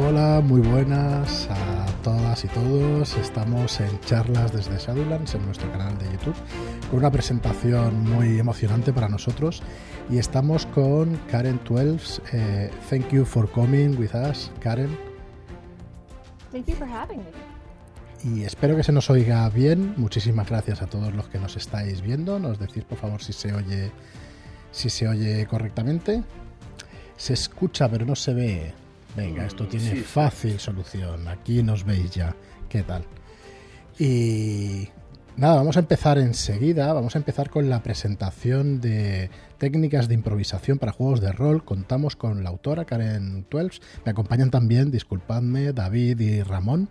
Hola, muy buenas a todas y todos. Estamos en charlas desde Shadowlands en nuestro canal de YouTube con una presentación muy emocionante para nosotros y estamos con Karen 12. Eh, thank you for coming with us, Karen. Thank you for having me. Y espero que se nos oiga bien. Muchísimas gracias a todos los que nos estáis viendo. Nos decís por favor si se oye si se oye correctamente. Se escucha pero no se ve. Venga, esto Mm, tiene sí, sí. fácil solución. Aquí nos veis ya. ¿Qué tal? Y nada, vamos a empezar enseguida. Vamos a empezar con la presentación de técnicas de improvisación para juegos de rol. Contamos con la autora Karen Twelves. Me acompañan también, disculpadme, David y Ramón.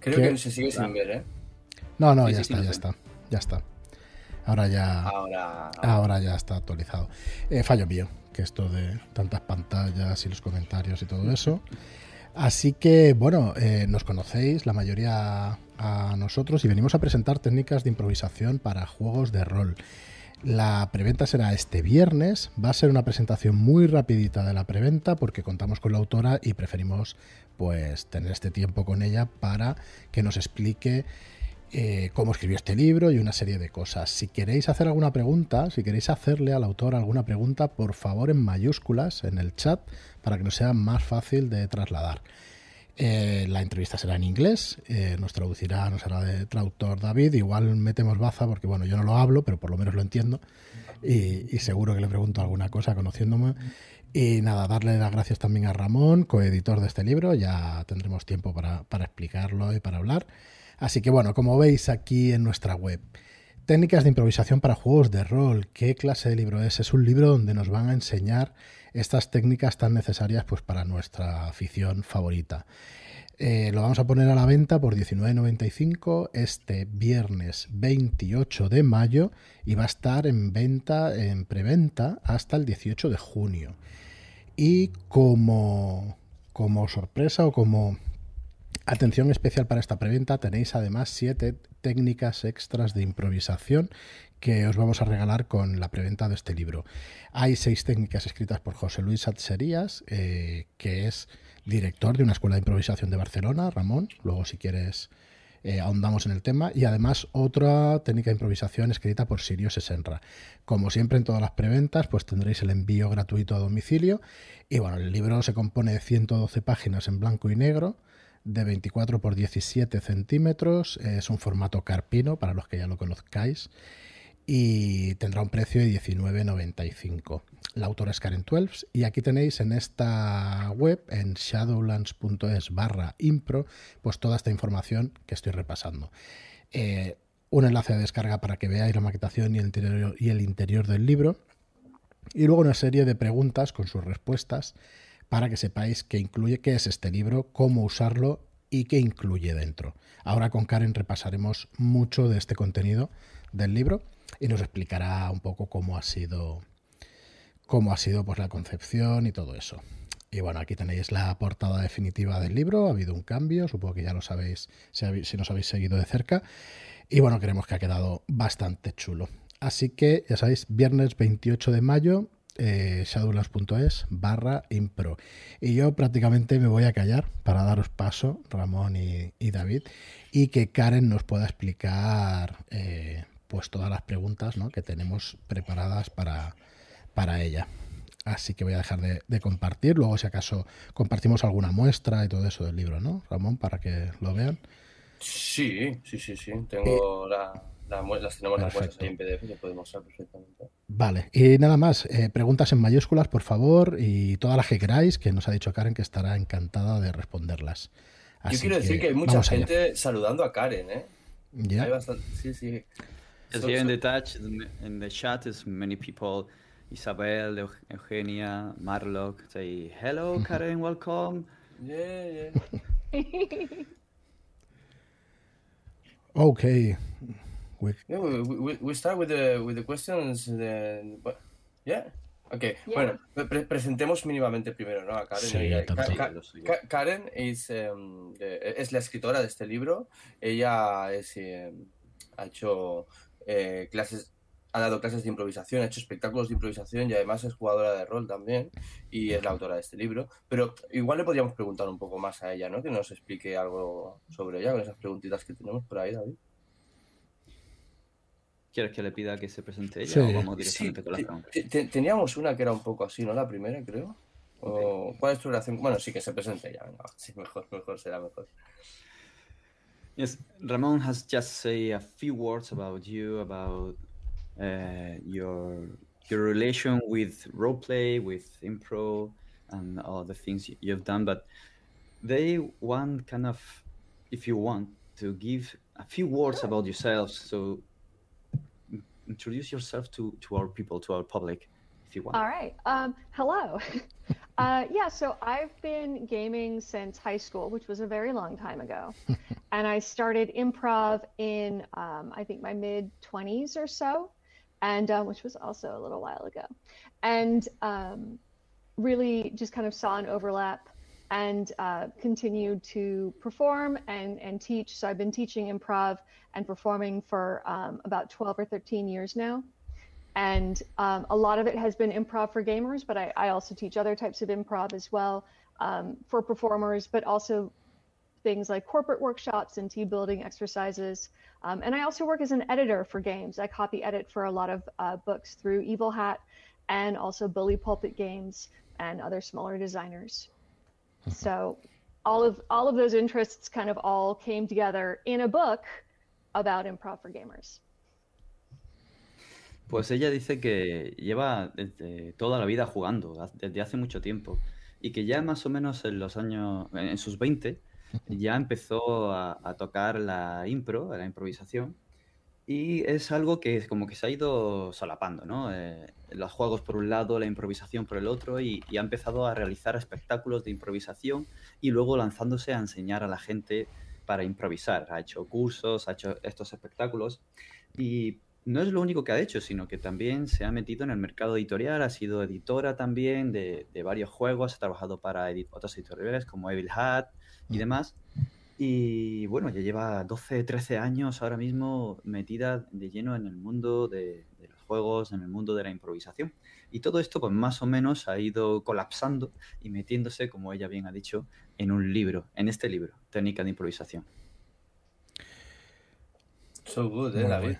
Creo ¿Qué? que se sigue sin ver, ¿eh? No, no, ya está, ya está. Ya está. Ahora ya. Ahora. Ahora ya está actualizado. Eh, fallo mío, esto de tantas pantallas y los comentarios y todo eso. Así que, bueno, eh, nos conocéis la mayoría a nosotros y venimos a presentar técnicas de improvisación para juegos de rol. La preventa será este viernes. Va a ser una presentación muy rapidita de la preventa porque contamos con la autora y preferimos pues tener este tiempo con ella para que nos explique eh, cómo escribió este libro y una serie de cosas. Si queréis hacer alguna pregunta, si queréis hacerle al autor alguna pregunta, por favor en mayúsculas en el chat para que nos sea más fácil de trasladar. Eh, la entrevista será en inglés, eh, nos traducirá, nos hará de traductor David, igual metemos baza porque bueno, yo no lo hablo, pero por lo menos lo entiendo y, y seguro que le pregunto alguna cosa conociéndome. Y nada, darle las gracias también a Ramón, coeditor de este libro, ya tendremos tiempo para, para explicarlo y para hablar. Así que bueno, como veis aquí en nuestra web, técnicas de improvisación para juegos de rol. ¿Qué clase de libro es? Es un libro donde nos van a enseñar estas técnicas tan necesarias pues, para nuestra afición favorita. Eh, lo vamos a poner a la venta por 19.95 este viernes 28 de mayo y va a estar en venta, en preventa, hasta el 18 de junio. Y como, como sorpresa o como Atención especial para esta preventa, tenéis además siete técnicas extras de improvisación que os vamos a regalar con la preventa de este libro. Hay seis técnicas escritas por José Luis Atserías, eh, que es director de una escuela de improvisación de Barcelona, Ramón. Luego, si quieres, eh, ahondamos en el tema. Y además otra técnica de improvisación escrita por Sirio Sesenra. Como siempre en todas las preventas, pues tendréis el envío gratuito a domicilio. Y bueno, el libro se compone de 112 páginas en blanco y negro de 24 por 17 centímetros. Es un formato carpino para los que ya lo conozcáis. Y tendrá un precio de 19,95. La autora es Karen Twelves. Y aquí tenéis en esta web, en shadowlands.es barra impro, pues toda esta información que estoy repasando. Eh, un enlace de descarga para que veáis la maquetación y el interior, y el interior del libro. Y luego una serie de preguntas con sus respuestas para que sepáis qué incluye, qué es este libro, cómo usarlo y qué incluye dentro. Ahora con Karen repasaremos mucho de este contenido del libro y nos explicará un poco cómo ha sido cómo ha sido pues la concepción y todo eso. Y bueno, aquí tenéis la portada definitiva del libro, ha habido un cambio, supongo que ya lo sabéis si, nos habéis seguido de cerca. Y bueno, creemos que ha quedado bastante chulo. Así que ya sabéis, viernes 28 de mayo, eh, shadowlands.es barra impro. Y yo prácticamente me voy a callar para daros paso, Ramón y, y David, y que Karen nos pueda explicar eh, pues todas las preguntas ¿no? que tenemos preparadas para, para ella. Así que voy a dejar de, de compartir. Luego, si acaso, compartimos alguna muestra y todo eso del libro, ¿no, Ramón? Para que lo vean. Sí, sí, sí, sí. Tengo la, la las tenemos las Perfecto. ahí en PDF que podemos usar perfectamente. Vale, y nada más, eh, preguntas en mayúsculas, por favor, y todas las que queráis, que nos ha dicho Karen que estará encantada de responderlas. Yo quiero decir que hay mucha allá. gente saludando a Karen, ¿eh? Hay bastante. Sí, sí. Yes, So- here in so- the touch, in the chat, is many people. Isabel, Eug- Eugenia, Marlock say hello, Karen, welcome. Yeah, yeah. Okay. We- Yeah, we, we, we start with the, with the questions. Yeah. Ok, Yeah. bueno, pre- presentemos mínimamente primero, ¿no? A Karen. Sí, Eh. Ka- Ka-. Ka- Karen es, em, de- es la escritora de este libro. Ella es, em, ha hecho eh, clases ha dado clases de improvisación, ha hecho espectáculos de improvisación y además es jugadora de rol también y es la autora de este libro. Pero igual le podríamos preguntar un poco más a ella, ¿no? Que nos explique algo sobre ella con esas preguntitas que tenemos por ahí, David. ¿Quieres que le pida que se presente ella Sí. o vamos Sí, directamente con las te- preguntas? te- te- teníamos una que era un poco así, ¿no? La primera, creo. O, ¿Cuál es tu relación? Bueno, sí que se presente ella, venga, sí, mejor, mejor, será mejor. Yes, Ramon has just say a few words about you, about uh, your your relation with roleplay, with impro, and all the things you've done. But they want kind of, if you want, to give a few words about yourselves. So introduce yourself to to our people, to our public, if you want. All right. Um, hello. uh, yeah, so I've been gaming since high school, which was a very long time ago. and I started improv in, um, I think, my mid 20s or so, and um, which was also a little while ago. And um, really just kind of saw an overlap and uh, continued to perform and, and teach. So I've been teaching improv and performing for um, about 12 or 13 years now. And um, a lot of it has been improv for gamers but i, I also teach other types of improv as well um, for performers but also things like corporate workshops and team building exercises. Um, and i also work as an editor for games. I copy edit for a lot of uh, books through evil hat and also bully pulpit games and other smaller designers so all of all of those interests kind of all came together in a book about improv for gamers. Pues ella dice que lleva desde toda la vida jugando, desde hace mucho tiempo, y que ya más o menos en los años, en sus 20, ya empezó a, a tocar la impro, la improvisación, y es algo que es como que se ha ido solapando, ¿no? Eh, los juegos por un lado, la improvisación por el otro, y, y ha empezado a realizar espectáculos de improvisación y luego lanzándose a enseñar a la gente para improvisar. Ha hecho cursos, ha hecho estos espectáculos, y no es lo único que ha hecho, sino que también se ha metido en el mercado editorial, ha sido editora también de, de varios juegos, ha trabajado para edi- otras editoriales como Evil Hat y Mm. demás. Y bueno, ya lleva 12, 13 años ahora mismo metida de lleno en el mundo de, de los juegos, en el mundo de la improvisación. Y todo esto pues más o menos ha ido colapsando y metiéndose, como ella bien ha dicho, en un libro, en este libro, Técnica de Improvisación. So good, ¿eh, David?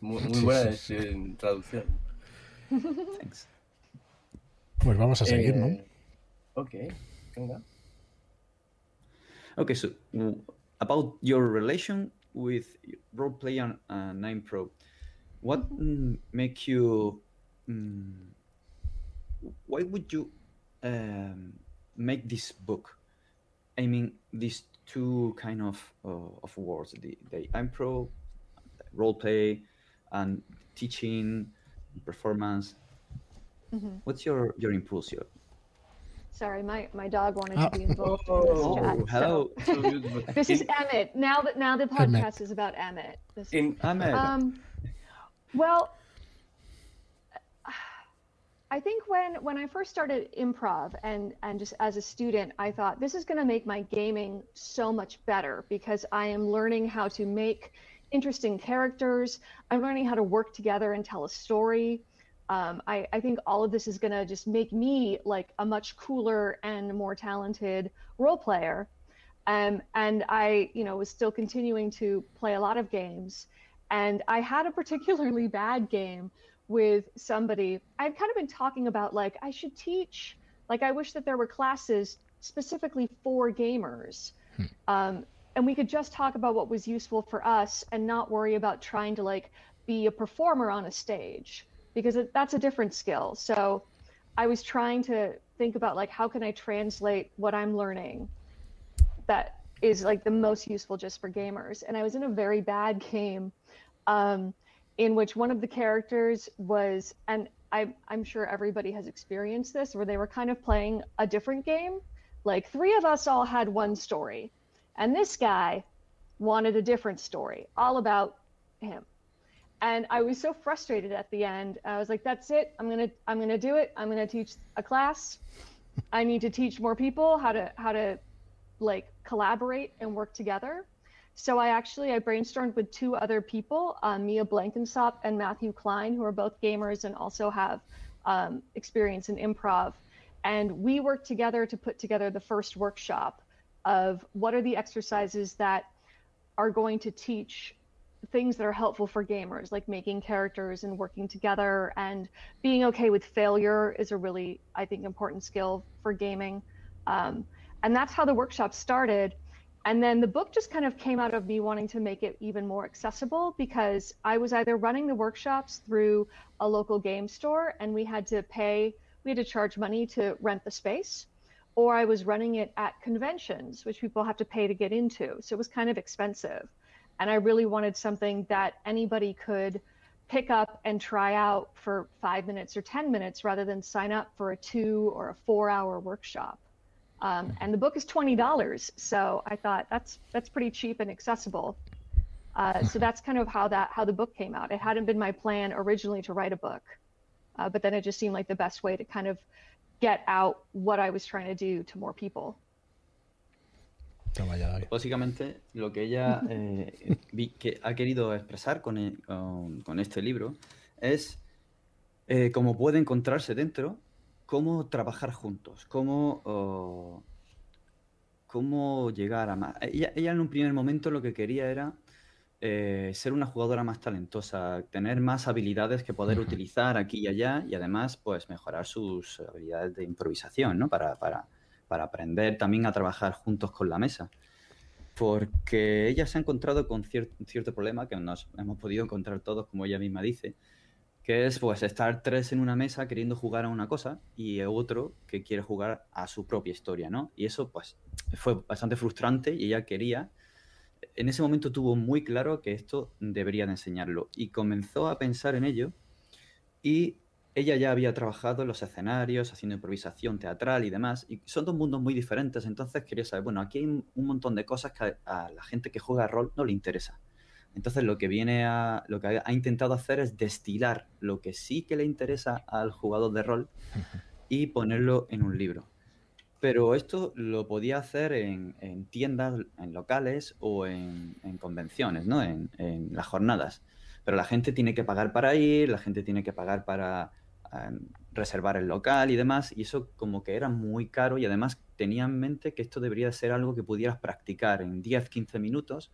Muy, muy Sí, buena sí, traducción. Thanks. Pues vamos a seguir, ¿no? Eh, Ok, venga. Okay, so about your relation with roleplay and uh, Nine Pro, what mm, make you? Mm, why would you um, make this book? I mean, these two kind of uh, of words: the the impro, roleplay, and teaching, performance. What's your your impulse? Your, Sorry, my, my dog wanted to be involved in Oh, this chat. so- hello. So This is in- Emmett. Now that now the podcast is about Emmett. This, in- Ahmed. um, well, I think when when I first started improv and and just as a student, I thought this is going to make my gaming so much better because I am learning how to make interesting characters. I'm learning how to work together and tell a story. Um, I, I think all of this is going to just make me like a much cooler and more talented role player. Um, and I, you know, was still continuing to play a lot of games. And I had a particularly bad game with somebody. I've kind of been talking about like I should teach. Like I wish that there were classes specifically for gamers. Um, and we could just talk about what was useful for us and not worry about trying to like be a performer on a stage because that's a different skill. So I was trying to think about like how can I translate what I'm learning that is like the most useful just for gamers. And I was in a very bad game um, in which one of the characters was, and I, I'm sure everybody has experienced this, where they were kind of playing a different game. Like three of us all had one story, and this guy wanted a different story, all about him. And I was so frustrated at the end. I was like, "That's it. I'm gonna, I'm gonna do it. I'm gonna teach a class. I need to teach more people how to, how to, like, collaborate and work together." So I actually I brainstormed with two other people, um, Mia Blankensop and Matthew Klein, who are both gamers and also have um, experience in improv. And we worked together to put together the first workshop of what are the exercises that are going to teach things that are helpful for gamers, like making characters and working together and being okay with failure is a really, I think, important skill for gaming. Um, and that's how the workshop started. And then the book just kind of came out of me wanting to make it even more accessible because I was either running the workshops through a local game store and we had to pay, we had to charge money to rent the space, or I was running it at conventions, which people have to pay to get into. So it was kind of expensive. And I really wanted something that anybody could pick up and try out for five minutes or 10 minutes rather than sign up for a two or a four hour workshop. Um, and the book is $20. So I thought that's, that's pretty cheap and accessible. Uh, so that's kind of how that, how the book came out. It hadn't been my plan originally to write a book, uh, but then it just seemed like the best way to kind of get out what I was trying to do to more people. Básicamente, lo que ella eh, vi, que ha querido expresar con, e, con, con este libro es eh, cómo puede encontrarse dentro, cómo trabajar juntos, cómo, oh, cómo llegar a más. Ella, ella, en un primer momento lo que quería era eh, ser una jugadora más talentosa, tener más habilidades que poder uh -huh. utilizar aquí y allá y además pues mejorar sus habilidades de improvisación, ¿no? Para, para para aprender también a trabajar juntos con la mesa. Porque ella se ha encontrado con cier cierto problema que nos hemos podido encontrar todos, como ella misma dice, que es pues estar tres en una mesa queriendo jugar a una cosa y otro que quiere jugar a su propia historia, ¿no? Y eso pues fue bastante frustrante y ella quería, en ese momento tuvo muy claro que esto debería de enseñarlo y comenzó a pensar en ello y ella ya había trabajado en los escenarios, haciendo improvisación teatral y demás, y son dos mundos muy diferentes, entonces quería saber, bueno, aquí hay un montón de cosas que a, la gente que juega rol no le interesa. Entonces lo que viene a, lo que ha intentado hacer es destilar lo que sí que le interesa al jugador de rol y ponerlo en un libro. Pero esto lo podía hacer en, en tiendas, en locales o en, en convenciones, ¿no? En, en las jornadas. Pero la gente tiene que pagar para ir, la gente tiene que pagar para reservar el local y demás, y eso como que era muy caro y además tenía en mente que esto debería ser algo que pudieras practicar en 10, 15 minutos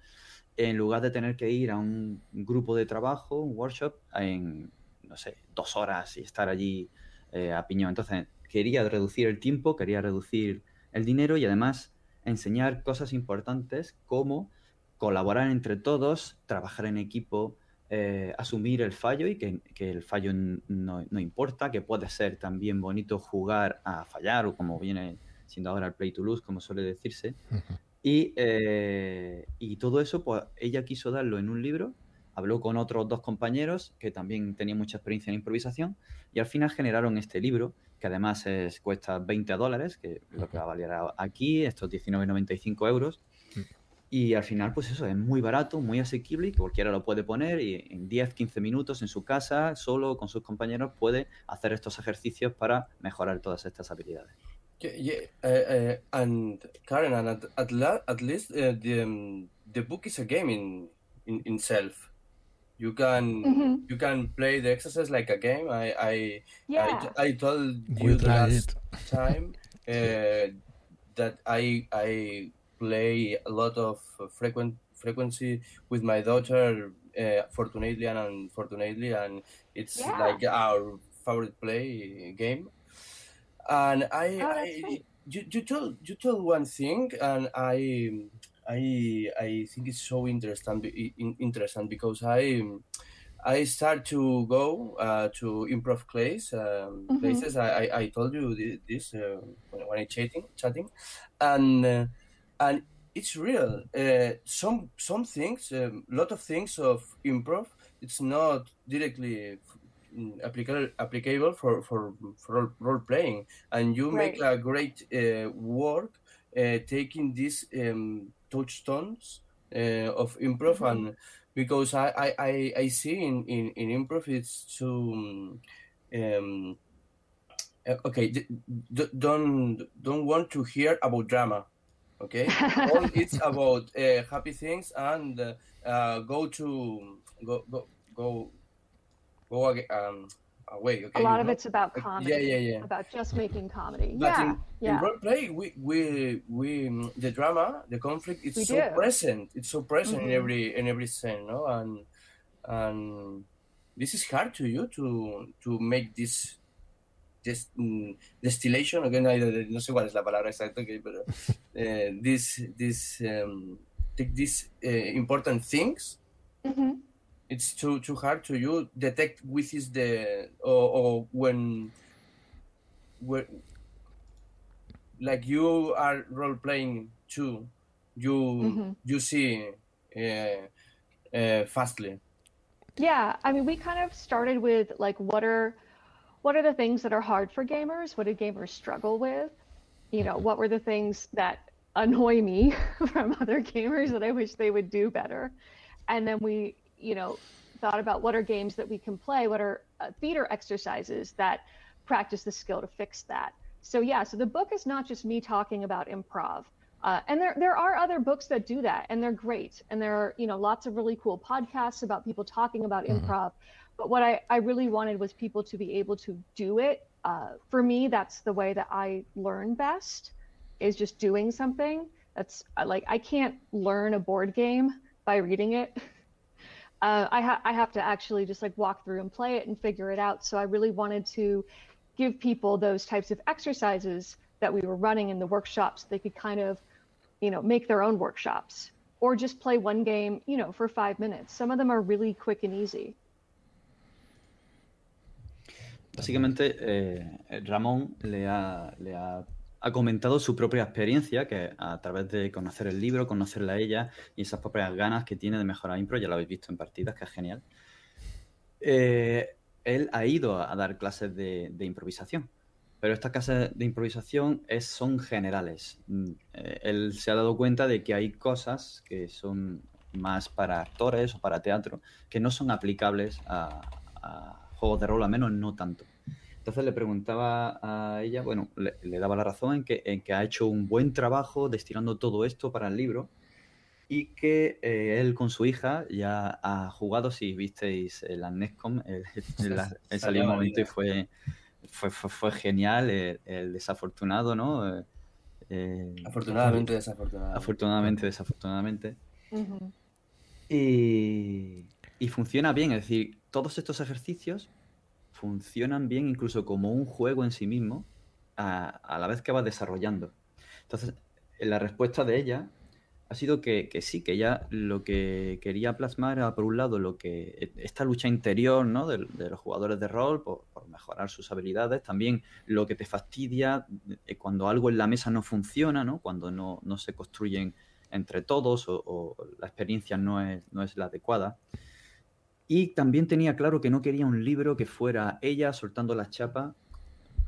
en lugar de tener que ir a un grupo de trabajo, un workshop, en, no sé, dos horas y estar allí eh, a piñón. Entonces quería reducir el tiempo, quería reducir el dinero y además enseñar cosas importantes como colaborar entre todos, trabajar en equipo, eh, asumir el fallo y que, que el fallo no, no, importa, que puede ser también bonito jugar a fallar o como viene siendo ahora el play to lose, como suele decirse. Uh -huh. y, eh, y, todo eso, pues ella quiso darlo en un libro, habló con otros dos compañeros que también tenían mucha experiencia en improvisación y al final generaron este libro que además es, cuesta 20 dólares, que es lo que va a valer aquí, estos 19,95 euros. Y al final, pues eso, es muy barato, muy asequible, cualquiera lo puede poner y en 10, 15 minutos en su casa, solo con sus compañeros, puede hacer estos ejercicios para mejorar todas estas habilidades. Yeah, yeah. Uh, uh, and Karen, and at, at, la at least uh, the, um, the book is a game in, in, in self. You can mm -hmm. you can play the exercise like a game. I I Yeah. I, I told We you the last time uh, that I I play a lot of frequent frequency with my daughter, uh, fortunately and unfortunately, and it's Yeah. like our favorite play game. And I, Oh, I you, you told you told one thing, and I I I think it's so interesting interesting because I I start to go uh, to improv class um, Mhm. places. I, I, I told you this uh, when, when I chatting chatting, and uh, and it's real. Uh, some some things, a lot of things of improv. It's not directly mm, applicable applicable for for for role, playing, and you make a great uh, work uh, taking these um, touchstones uh, of improv Mhm. and because I, I, I, I see in, in, in improv it's um, um, uh, okay d- d- don't don't want to hear about drama Okay, all it's about uh, happy things and uh, uh, go to go go go go um, away. Okay, a lot you of know? it's about Uh, comedy. Yeah, yeah, yeah. About just making comedy. But yeah, in, in role play, we we we mm, the drama, the conflict, it's We so do. present. It's so present in Mhm. every in every scene, no? And and this is hard to you to to make this this mm, distillation again. I don't- no sé cuál es la palabra exacta, okay, pero uh, this this um, take these uh, important things. Mhm. It's too too hard to you detect which is the or, or when when like you are role playing too you Mhm. you see uh, uh, fastly Yeah, I mean, we kind of started with like, what are, what are the things that are hard for gamers? What do gamers struggle with? You know, what were the things that annoy me from other gamers that I wish they would do better? And then we, you know, thought about what are games that we can play? What are uh, theater exercises that practice the skill to fix that? So yeah, so the book is not just me talking about improv. Uh, and there, there are other books that do that, and they're great. And there are, you know, lots of really cool podcasts about people talking about improv. But what I, I really wanted was people to be able to do it. Uh, for me, that's the way that I learn best, is just doing something. That's uh, like I can't learn a board game by reading it. Uh, I, ha- I have to actually just like walk through and play it and figure it out. So I really wanted to give people those types of exercises that we were running in the workshops. They could kind of, you know, make their own workshops or just play one game, you know, for five minutes. Some of them are really quick and easy. Básicamente, eh, Ramón le ha, comentado su propia experiencia, que a través de conocer el libro, conocerla a ella y esas propias ganas que tiene de mejorar impro, ya lo habéis visto en partidas, que es genial. Eh, él ha ido a dar clases de, improvisación, pero estas clases de improvisación son generales. Mm, eh, él se ha dado cuenta de que hay cosas que son más para actores o para teatro que no son aplicables a juegos de rol, al menos no tanto. Entonces le preguntaba a ella, bueno, le, le daba la razón en que, en que ha hecho un buen trabajo destinando todo esto para el libro y que eh, él con su hija ya ha jugado, si visteis el Nescom, el, el, el salió un momento y fue, fue, fue, fue genial, el, el, desafortunado, ¿no? Eh, afortunadamente, desafortunadamente. Afortunadamente, desafortunadamente. Uh -huh. y, y funciona bien, es decir, todos estos ejercicios funcionan bien incluso como un juego en sí mismo a, la vez que va desarrollando. Entonces, la respuesta de ella ha sido que, sí, que ella lo que quería plasmar era, por un lado, lo que esta lucha interior ¿no? de, de los jugadores de rol por, mejorar sus habilidades, también lo que te fastidia cuando algo en la mesa no funciona, ¿no? cuando no, no se construyen entre todos o, o la experiencia no es, no es la adecuada. Y también tenía claro que no quería un libro que fuera ella soltando la chapa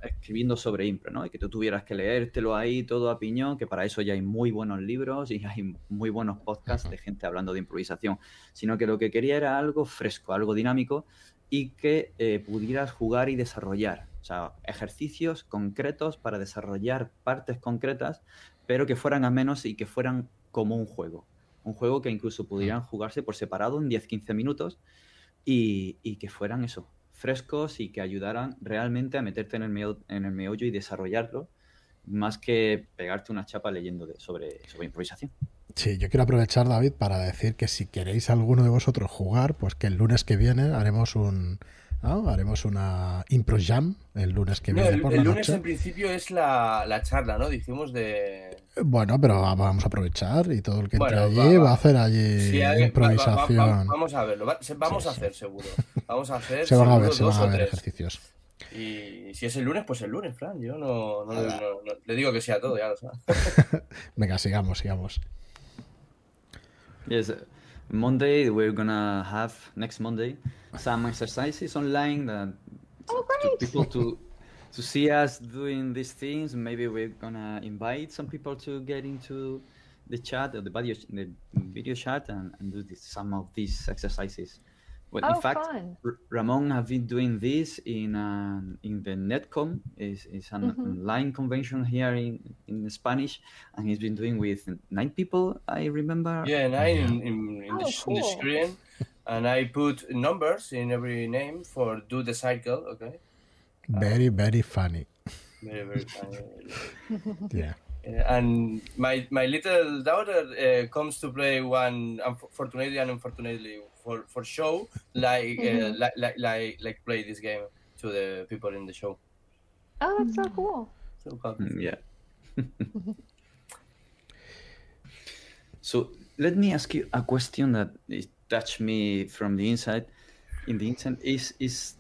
escribiendo sobre impro, ¿no? Y que tú tuvieras que leértelo ahí todo a piñón, que para eso ya hay muy buenos libros y hay muy buenos podcasts de gente hablando de improvisación, sino que lo que quería era algo fresco, algo dinámico y que eh, pudieras jugar y desarrollar, o sea, ejercicios concretos para desarrollar partes concretas, pero que fueran a menos y que fueran como un juego, un juego que incluso pudieran jugarse por separado en 10-15 minutos y, y que fueran eso, frescos y que ayudaran realmente a meterte en el, meollo, en el meollo y desarrollarlo, más que pegarte una chapa leyendo de, sobre, sobre improvisación. Sí, yo quiero aprovechar, David, para decir que si queréis alguno de vosotros jugar, pues que el lunes que viene haremos un ¿no? haremos una impro jam el lunes que no, viene el, por el la lunes noche. en principio es la, la charla, ¿no? Dijimos de... Bueno, pero vamos a aprovechar y todo el que entre Bueno, allí va- va, va. a hacer allí Sí, hay- va- va- improvisación. va- va- vamos a verlo, vamos Sí, a sí. hacer seguro. Vamos a hacer se van a ver, se van a ver tres. ejercicios. Y si es el lunes, pues el lunes, Fran. Yo no, no, le- no- no- le digo que sea todo, ya lo sabes. Venga, sigamos, sigamos. Yes, Monday we're gonna have next Monday some exercises online that Oh, to people to to see us doing these things. Maybe we're gonna invite some people to get into the chat or the video the video chat and, and do this, some of these exercises. Well, oh, in fact, fun. R- Ramon have been doing this in uh, in the Netcom is is an Mhm. online convention here in, in Spanish, and he's been doing with nine people. I remember. Yeah, nine in, in, in, the, Oh, sh- in the screen, and I put numbers in every name for do the cycle. Okay, Very, very funny. very very funny. Yeah. Uh, and my my little daughter uh, comes to play one unfortunately and unfortunately for for show like uh, Mhm. like, like like like play this game to the people in the show. Oh, that's so cool. So cool. Mm, Yeah. so let me ask you a question that is, touched me from the inside. In the inside is is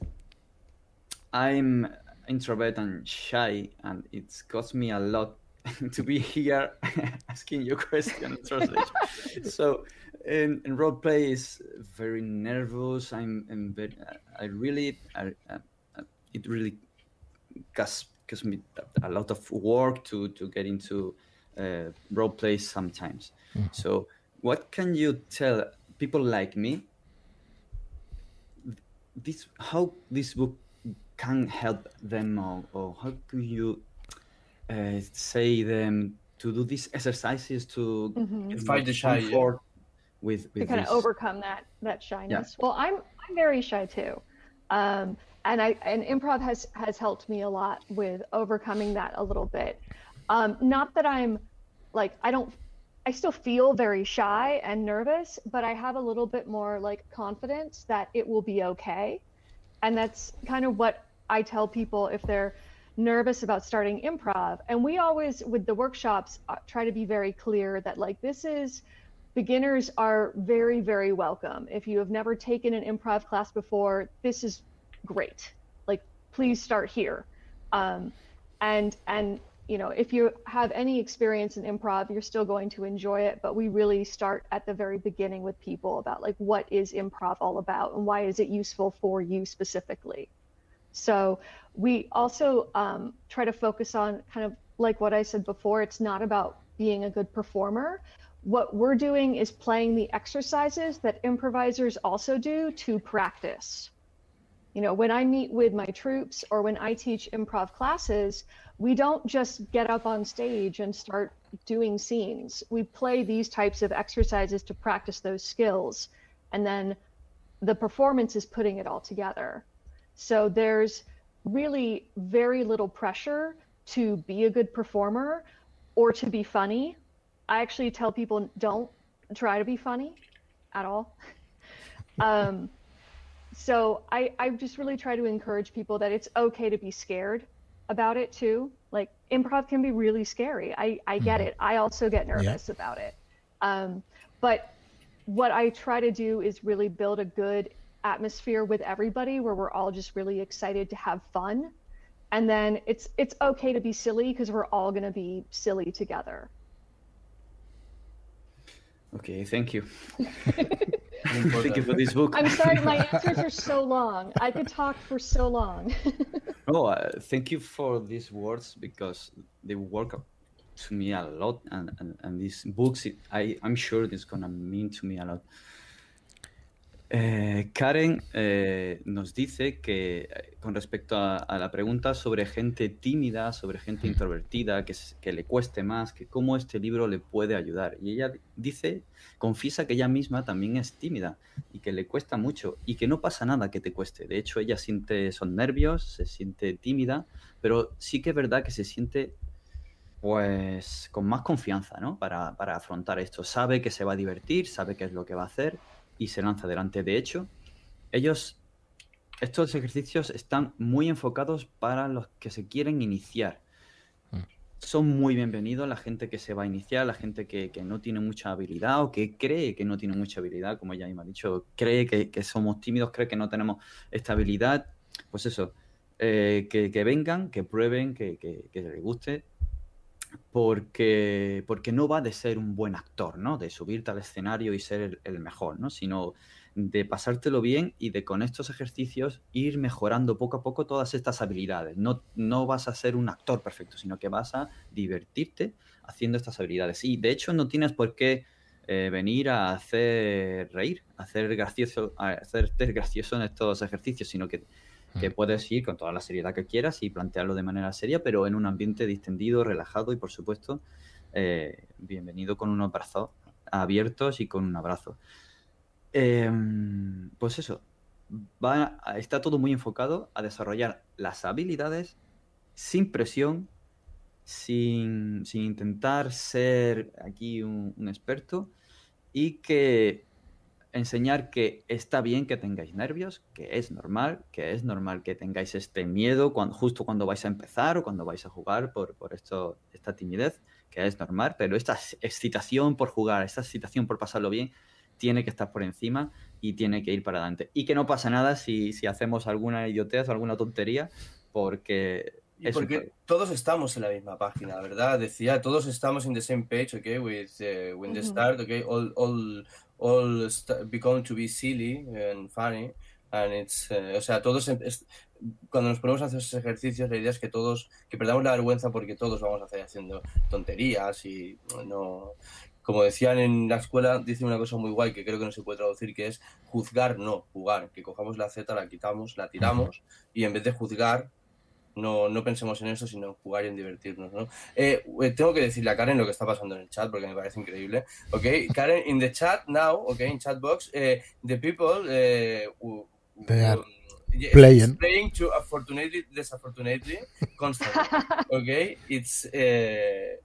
I'm introvert and shy, and it's cost me a lot to be here asking you question translation. so in, in role play is very nervous. I'm, I'm very, I really, I, uh, it really costs costs me a lot of work to to get into uh, role play sometimes. So, what can you tell people like me? This how this book can help them, or, or how could you uh, say them to do these exercises to Mhm. Fight the shy, yeah. with with to kind of overcome that that shyness. Well, I'm I'm very shy too, um, and I and improv has has helped me a lot with overcoming that a little bit. Um, not that I'm like I don't I still feel very shy and nervous, but I have a little bit more like confidence that it will be okay, and that's kind of what I tell people if they're nervous about starting improv. And we always with the workshops uh, try to be very clear that like this is beginners are very very welcome. If you have never taken an improv class before this is great. Like please start here. Um, and and you know if you have any experience in improv you're still going to enjoy it but we really start at the very beginning with people about like what is improv all about and why is it useful for you specifically so we also um, try to focus on kind of like what i said before it's not about being a good performer what we're doing is playing the exercises that improvisers also do to practice. You know, when I meet with my troops or when I teach improv classes, we don't just get up on stage and start doing scenes. We play these types of exercises to practice those skills. And then the performance is putting it all together. So there's really very little pressure to be a good performer or to be funny I actually tell people don't try to be funny at all. um, so I, I just really try to encourage people that it's okay to be scared about it too. Like improv can be really scary. I, I get it. I also get nervous about it. Um, but what I try to do is really build a good atmosphere with everybody where we're all just really excited to have fun. And then it's it's okay to be silly because we're all gonna be silly together. Okay, thank you. thank you for this book. I'm sorry, my answers are so long. I could talk for so long. Oh, uh, thank you for these words because they work to me a lot, and, and, and these books, it, I, I'm sure it's gonna mean to me a lot. Eh, Karen eh, nos dice que eh, con respecto a, a la pregunta sobre gente tímida, sobre gente introvertida, que, que le cueste más, que cómo este libro le puede ayudar. Y ella dice, confiesa que ella misma también es tímida y que le cuesta mucho y que no pasa nada que te cueste. De hecho, ella siente son nervios, se siente tímida, pero sí que es verdad que se siente pues con más confianza, ¿no? Para, para afrontar esto. Sabe que se va a divertir, sabe qué es lo que va a hacer y se lanza adelante. De hecho, ellos, estos ejercicios están muy enfocados para los que se quieren iniciar. Mm. Son muy bienvenidos la gente que se va a iniciar, la gente que, que no tiene mucha habilidad o que cree que no tiene mucha habilidad, como ella misma ha dicho, cree que, que somos tímidos, cree que no tenemos esta habilidad. Pues eso, eh, que, que vengan, que prueben, que, que, que les guste porque, porque no va de ser un buen actor, ¿no? De subirte al escenario y ser el, mejor, ¿no? Sino de pasártelo bien y de con estos ejercicios ir mejorando poco a poco todas estas habilidades. No, no vas a ser un actor perfecto, sino que vas a divertirte haciendo estas habilidades. Y de hecho no tienes por qué eh, venir a hacer reír, hacer gracioso, a hacerte gracioso en estos ejercicios, sino que, que puedes ir con toda la seriedad que quieras y plantearlo de manera seria, pero en un ambiente distendido, relajado y, por supuesto, eh, bienvenido con unos brazos abiertos y con un abrazo. Em, pues eso, va a- está todo muy enfocado a desarrollar las habilidades sin presión, sin, sin intentar ser aquí un, un experto y que enseñar que está bien que tengáis nervios, que es normal, que es normal que tengáis este miedo cuando, justo cuando vais a empezar o cuando vais a jugar por, por esto, esta timidez, que es normal, pero esta excitación por jugar, esta excitación por pasarlo bien, tiene que estar por encima y tiene que ir para adelante. Y que no pasa nada si, si hacemos alguna idiotez o alguna tontería, porque Y un porque todos estamos en la misma página, ¿verdad? Decía, todos estamos in the same page, okay, with uh, when the start, okay, all all all become to be silly and funny, and it's, eh, o sea, todos em- cuando nos ponemos a hacer esos ejercicios, la idea es que todos, que perdamos la vergüenza porque todos vamos a hacer haciendo tonterías y no, como decían en la escuela, dicen una cosa muy guay que creo que no se puede traducir, que es juzgar, no, jugar, que cojamos la Z, la quitamos, la tiramos y en vez de juzgar, no, no pensemos en eso, sino en jugar y en divertirnos, ¿no? Eh, eh, tengo que decirle a Karen lo que está pasando en el chat porque me parece increíble. Ok, Karen, in the chat now, ok, in chat box, eh, the people eh, who- They are um, yeah, playing. playing to afortunately, desafortunately, constantly. Okay, it's uh,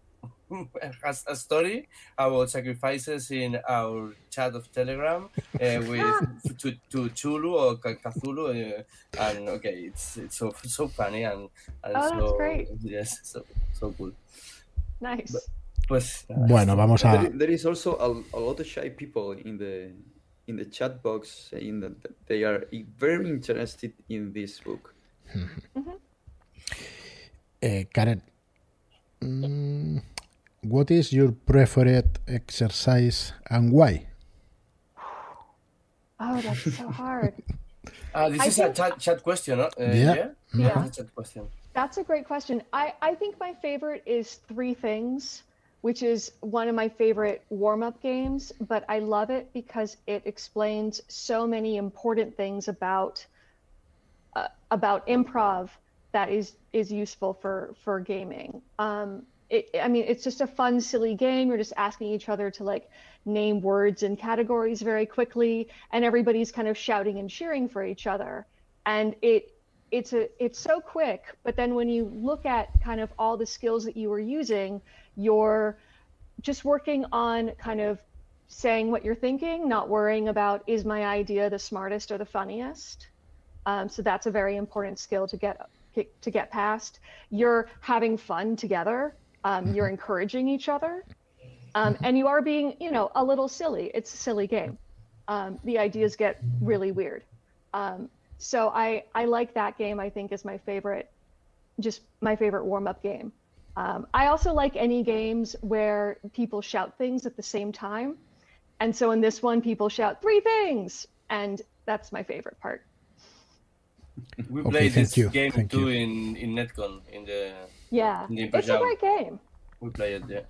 has a story about sacrifices in our chat of Telegram uh, with to, to Chulu or Ca- Cthulhu, uh, and okay, it's it's so so funny and, and Oh, that's so great. yes, so so cool. nice. Pues nada, Bueno, vamos a. There, there is also a, a lot of shy people in the in the chat box saying that that they are very interested in this book. Eh, Karen, mm, what is your preferred exercise and why? Oh, that's so hard. Ah, this I is a think- chat, chat question, no? Uh, Yeah. Yeah. It's a chat question. That's a great question. I, I think my favorite is Three Things, which is one of my favorite warm up games, but I love it because it explains so many important things about uh, about improv that is is useful for for gaming. Um, it, I mean, it's just a fun, silly game. You're just asking each other to like name words and categories very quickly, and everybody's kind of shouting and cheering for each other. And it it's a it's so quick, but then when you look at kind of all the skills that you were using, you're just working on kind of saying what you're thinking, not worrying about is my idea the smartest or the funniest. Um, so that's a very important skill to get to get past. You're having fun together. Um, you're encouraging each other, um, and you are being, you know, a little silly. It's a silly game. Um, the ideas get really weird. Um, so I I like that game. I think is my favorite, just my favorite warm up game. Um, I also like any games where people shout things at the same time, and so in this one, people shout three things, and that's my favorite part. We Okay, played thank this you, game thank too you. in in Netcon in the Yeah, it's a great game. we played there.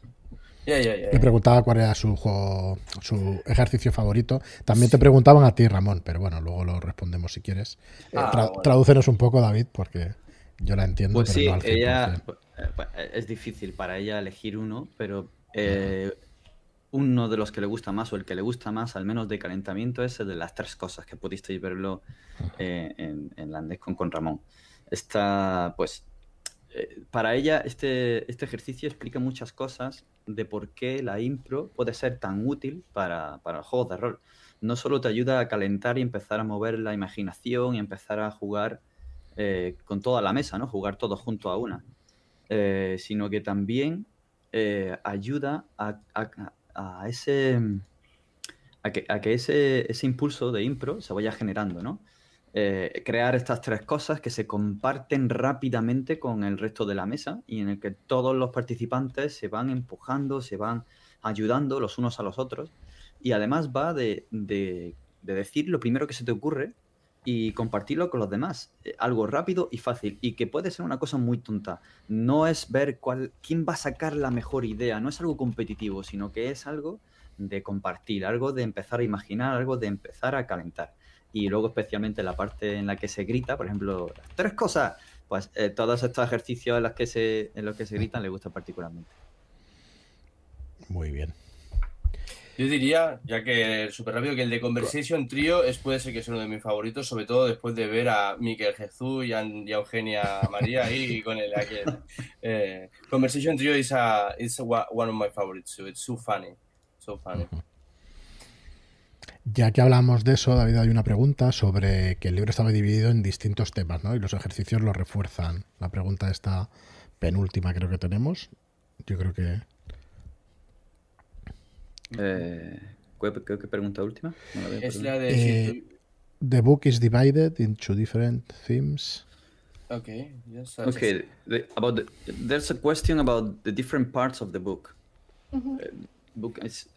Yeah, yeah, yeah. Te preguntaba cuál era su juego, su ejercicio favorito. También te preguntaban a ti, Ramón, pero bueno, luego lo respondemos si quieres. Eh, Ah, tra- bueno. Tradúcenos un poco, David, porque yo la entiendo, Pues pero sí, no al 100%. ella pues, eh, es difícil para ella elegir uno, pero eh, uno de los que le gusta más o el que le gusta más, al menos de calentamiento, es el de las tres cosas que pudisteis verlo eh, en, en la Andescon con Ramón. Está, pues, eh, para ella este, este ejercicio explica muchas cosas de por qué la impro puede ser tan útil para, para los juegos de rol. No solo te ayuda a calentar y empezar a mover la imaginación y empezar a jugar eh, con toda la mesa, ¿no? Jugar todos junto a una. Eh, sino que también ayuda a, a- a ese a que, a que ese, ese impulso de impro se vaya generando, ¿no? Eh, crear estas tres cosas que se comparten rápidamente con el resto de la mesa y en el que todos los participantes se van empujando, se van ayudando los unos a los otros y además va de, de- de decir lo primero que se te ocurre y compartirlo con los demás. Eh, Algo rápido y fácil y que puede ser una cosa muy tonta. No es ver cuál, quién va a sacar la mejor idea, no es algo competitivo, sino que es algo de compartir, algo de empezar a imaginar, algo de empezar a calentar. Y luego especialmente la parte en la que se grita, por ejemplo, tres cosas, pues eh, todos estos ejercicios en los que se, en los que se gritan le gusta particularmente. Muy bien. Yo diría, ya que súper rápido, que el de Conversation Trio es, puede ser que sea uno de mis favoritos, sobre todo después de ver a Miquel Jesús y a, y a Eugenia María ahí con el aquel. Eh, Conversation Trio is, a, is a, one of my favorites, so it's so funny. So funny. Ya que hablamos de eso, David, hay una pregunta sobre que el libro estaba dividido en distintos temas, ¿no? Y los ejercicios lo refuerzan. La pregunta esta penúltima creo que tenemos. Yo creo que... Eh, ¿qué, pregunta última? No la veo, Es la de... Eh, The book is divided into different themes. Ok, yes, Okay, the, about the, there's a question about the different parts of the book. Uh, book is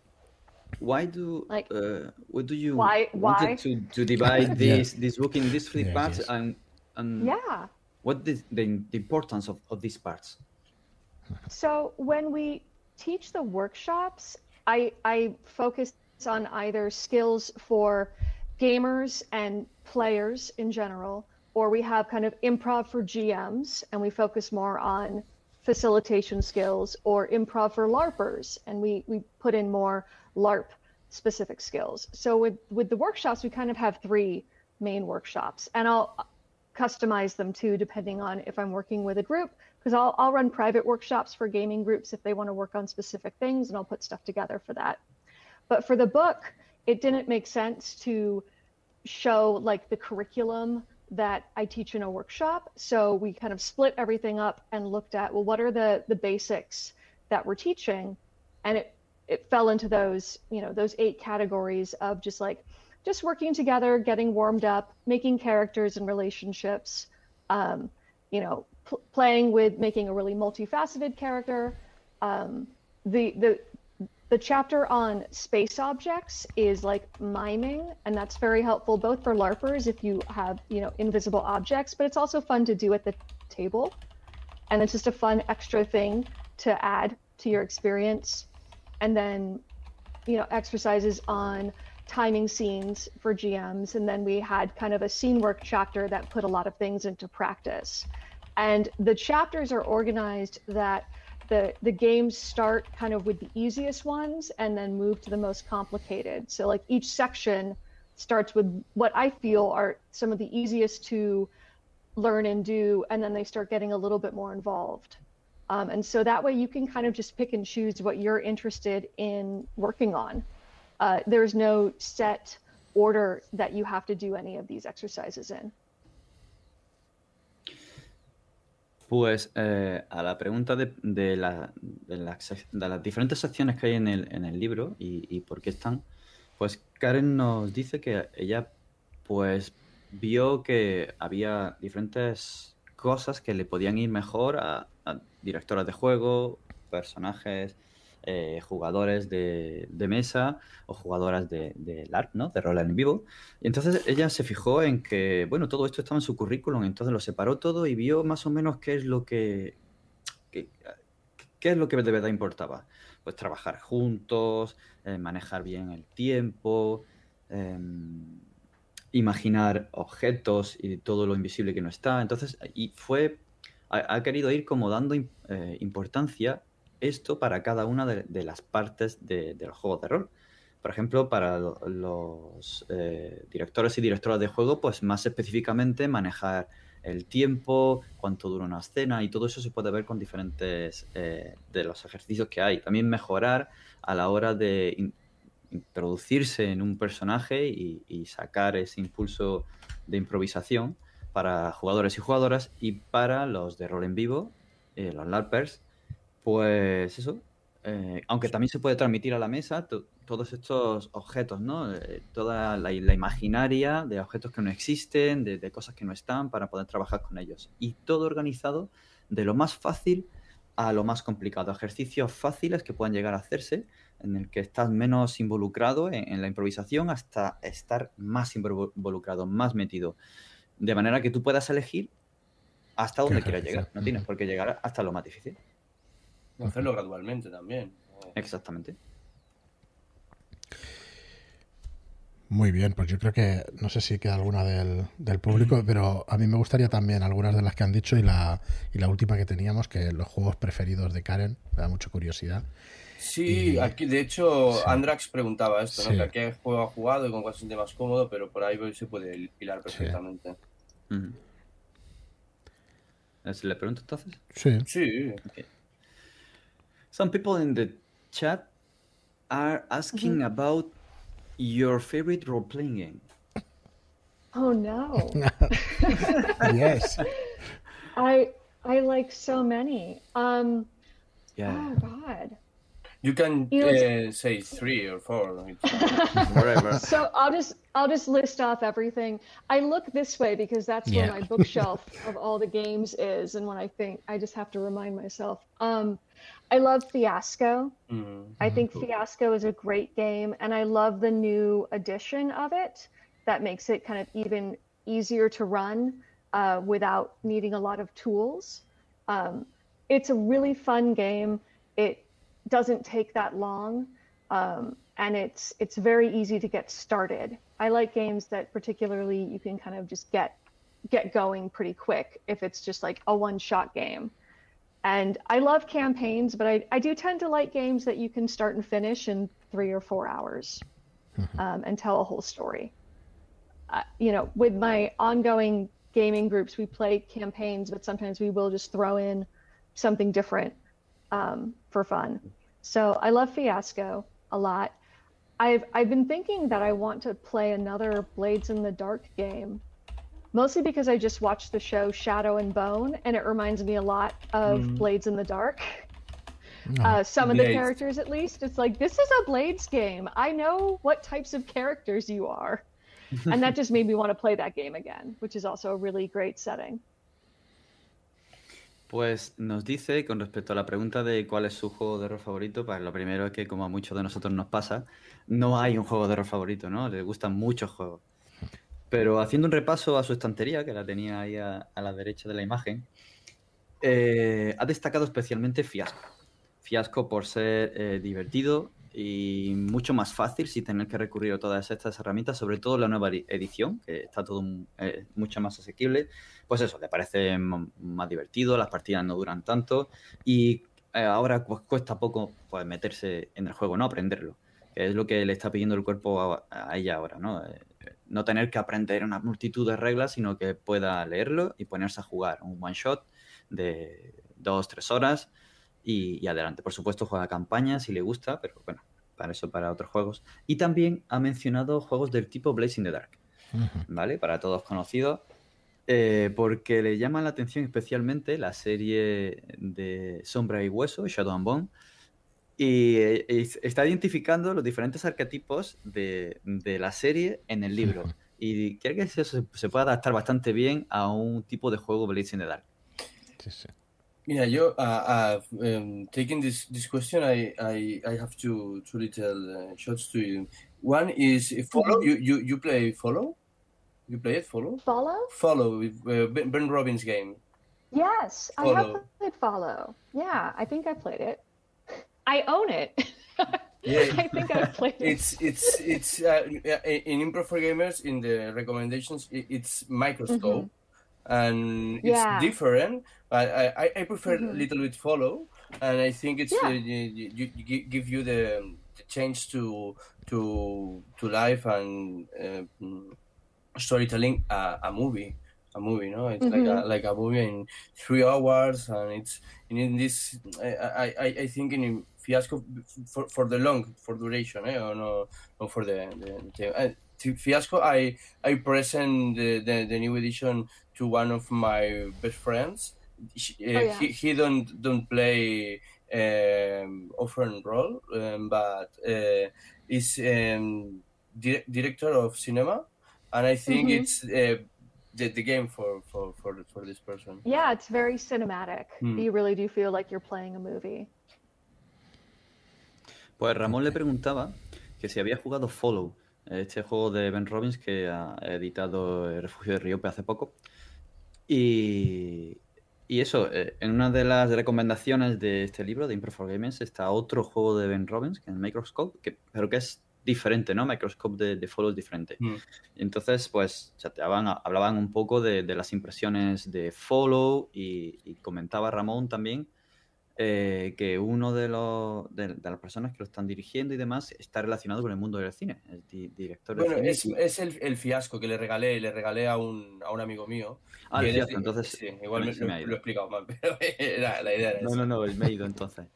why do Like, uh, why do you why- wanted why? to, to divide Yeah. this this book in these three Yes, parts yes. and and Yeah. what is the, the importance of, of these parts? So when we teach the workshops, I I focus on either skills for gamers and players in general, or we have kind of improv for GMs and we focus more on facilitation skills, or improv for LARPers and we we put in more LARP specific skills. So with with the workshops, we kind of have three main workshops, and I'll customize them too, depending on if I'm working with a group, because I'll, I'll run private workshops for gaming groups if they want to work on specific things, and I'll put stuff together for that. But for the book, it didn't make sense to show like the curriculum that I teach in a workshop. So we kind of split everything up and looked at, well, what are the the basics that we're teaching? And it it fell into those, you know, those eight categories of just like just working together, getting warmed up, making characters and relationships, um, you know, pl- playing with making a really multifaceted character. Um, the the the chapter on space objects is like miming, and that's very helpful both for LARPers if you have you know invisible objects, but it's also fun to do at the table, and it's just a fun extra thing to add to your experience. And then you know exercises on timing scenes for GMs, and then we had kind of a scene work chapter that put a lot of things into practice. And the chapters are organized that the the games start kind of with the easiest ones and then move to the most complicated. So like each section starts with what I feel are some of the easiest to learn and do, and then they start getting a little bit more involved. Um, and so that way you can kind of just pick and choose what you're interested in working on. Uh, there's no set order that you have to do any of these exercises in. Pues eh, a la pregunta de, de, la- de las, de las diferentes secciones que hay en el, en el libro y, y por qué están, pues Karen nos dice que ella pues vio que había diferentes cosas que le podían ir mejor a directoras de juego, personajes, eh, jugadores de, mesa o jugadoras de, de LARP, ¿no? De rol en vivo. Y entonces ella se fijó en que, bueno, todo esto estaba en su currículum, entonces lo separó todo y vio más o menos qué es lo que, que- qué es lo que de verdad importaba. Pues trabajar juntos, eh, manejar bien el tiempo, em, imaginar objetos y todo lo invisible que no está. Entonces, y fue, ha, querido ir como dando eh, importancia esto para cada una de, las partes de, de los juegos de rol. Por ejemplo, para lo- los eh, directores y directoras de juego, pues más específicamente manejar el tiempo, cuánto dura una escena y todo eso se puede ver con diferentes eh, de los ejercicios que hay. También mejorar a la hora de in- introducirse en un personaje y sacar ese impulso de improvisación para jugadores y jugadoras y para los de rol en vivo, eh, los LARPers, pues eso, eh, aunque también se puede transmitir a la mesa to- todos estos objetos, ¿no? Eh, toda la, imaginaria de objetos que no existen, de, cosas que no están, para poder trabajar con ellos. Y todo organizado de lo más fácil a lo más complicado. Ejercicios fáciles que puedan llegar a hacerse, en el que estás menos involucrado en, la improvisación hasta estar más involucrado, más metido. De manera que tú puedas elegir hasta donde quieras llegar. No tienes por qué llegar hasta lo más difícil. Hacerlo gradualmente también. Exactamente. Muy bien, pues yo creo que no sé si queda alguna del, del público, pero a mí me gustaría también algunas de las que han dicho y la, y la última que teníamos, que los juegos preferidos de Karen, me da mucha curiosidad. Sí, Y- aquí de hecho Sí. Andrax preguntaba esto, ¿no? Sí. Que a qué juego ha jugado y con cuál se siente más cómodo, pero por ahí se puede hilar perfectamente. Eh, ¿Le pregunto entonces? Sí, Sí, Some people in the chat are asking about your favorite role playing game. Oh no. yes. I I like so many. Um Yeah, oh god. you can You uh, say three or four. whatever. So I'll just I'll just list off everything. I look this way because that's Yeah. where my bookshelf of all the games is, and when I think I just have to remind myself. Um, I love Fiasco. Mm. I think Fiasco is a great game, and I love the new edition of it that makes it kind of even easier to run uh, without needing a lot of tools. Um, it's a really fun game. It doesn't take that long, um, and it's it's very easy to get started. I like games that particularly you can kind of just get get going pretty quick if it's just like a one shot game. And I love campaigns, but I, I do tend to like games that you can start and finish in three or four hours um, and tell a whole story. Uh, you know, with my ongoing gaming groups, we play campaigns, but sometimes we will just throw in something different um, for fun. So I love Fiasco a lot. I've I've been thinking that I want to play another Blades in the Dark game, mostly because I just watched the show Shadow and Bone, and it reminds me a lot of Blades in the Dark. Uh, some of the characters, at least, it's like this is a Blades game. I know what types of characters you are, and that just made me want to play that game again, which is also a really great setting. Pues nos dice, con respecto a la pregunta de cuál es su juego de rol favorito, pues lo primero es que, como a muchos de nosotros nos pasa, no hay un juego de rol favorito, ¿no? Le gustan muchos juegos. Pero haciendo un repaso a su estantería, que la tenía ahí a, a la derecha de la imagen, eh, ha destacado especialmente Fiasco. Fiasco por ser eh, divertido y mucho más fácil sin tener que recurrir a todas estas herramientas, sobre todo la nueva edi- edición, que está todo eh, mucho más asequible. Pues eso, le parece más divertido, las partidas no duran tanto y eh, ahora pues, cuesta poco pues, meterse en el juego, no aprenderlo, que es lo que le está pidiendo el cuerpo a, a ella ahora, ¿no? Eh, no tener que aprender una multitud de reglas, sino que pueda leerlo y ponerse a jugar un one shot de dos, tres horas y, y adelante. Por supuesto, juega campaña si le gusta, pero bueno, para eso, para otros juegos. Y también ha mencionado juegos del tipo Blaze in the Dark, ¿vale? Para todos conocidos. eh, porque le llama la atención especialmente la serie de Sombra y Hueso, Shadow and Bone, y eh, es- está identificando los diferentes arquetipos de, de la serie en el libro. Y creo que eso se, se puede adaptar bastante bien a un tipo de juego Blaze in the Dark. Sí, sí. Mira, you. Uh, uh, um, taking this this question, I I, I have two two little uh, shots to you. One is follow. You, you you play follow. You play it follow. Follow? Follow with uh, Ben Robbins game. Yes, I Follow. have played Follow. Yeah, I think I played it. I own it. Yeah. I think I've played it. It's it's it's uh, in Improv for Gamers in the recommendations. It's microscope, and it's Yeah. different. I I, I- I prefer a little bit follow, and I think it's Yeah. uh, you, you, give you the, the chance to to to life and uh, storytelling a, a movie. A movie, no? It's like a like a movie in three hours, and it's in this. I I, I think in Fiasco for, for the long for duration, eh? Or no, no for the the, the uh, Fiasco. I I present the, the, the new edition to one of my best friends. She, uh, Oh, yeah. he, he don't don't play um, often role, um, but uh, is um, di- director of cinema, and I think Mhm. it's uh, the, the game for, for, for, for this person. Yeah, it's very cinematic. Hmm. You really do feel like you're playing a movie. Pues Ramón le preguntaba que si había jugado Follow, este juego de Ben Robbins que ha editado El Refugio de Riope hace poco. Y, y eso, eh, en una de las recomendaciones de este libro, de Impro for Gamers, está otro juego de Ben Robbins, que es Microscope, que, pero que es diferente, ¿no? Microscope de, de Follow es diferente. Mm. Entonces, pues, chateaban, hablaban un poco de, de las impresiones de Follow y, y comentaba Ramón también eh, que uno de, los, de, de las personas que lo están dirigiendo y demás está relacionado con el mundo del cine, di- director Bueno, cine. es, es el, el fiasco que le regalé, le regalé a un, a un amigo mío. Ah, el es fiasco, entonces Sí, igual me- lo, he explicado mal, pero era- la idea era No, esa. no, no, he ido entonces.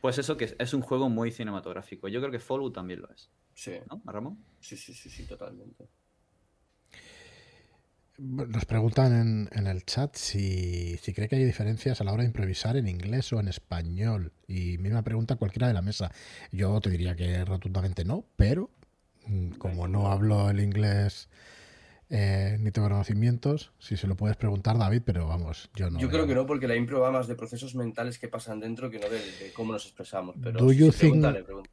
Pues eso que es, es un juego muy cinematográfico. Yo creo que Follow también lo es, Sí, ¿no, Ramón? sí, sí, sí, sí, totalmente. Nos preguntan en, en el chat si, si cree que hay diferencias a la hora de improvisar en inglés o en español. Y misma pregunta cualquiera de la mesa. Yo te diría que rotundamente no, pero mm, como no hablo el inglés eh, ni tengo conocimientos, si se lo puedes preguntar, David, pero vamos, yo no. Yo creo que no, porque la impro va más de procesos mentales que pasan dentro que no de, de cómo nos expresamos. Pero Do you think-.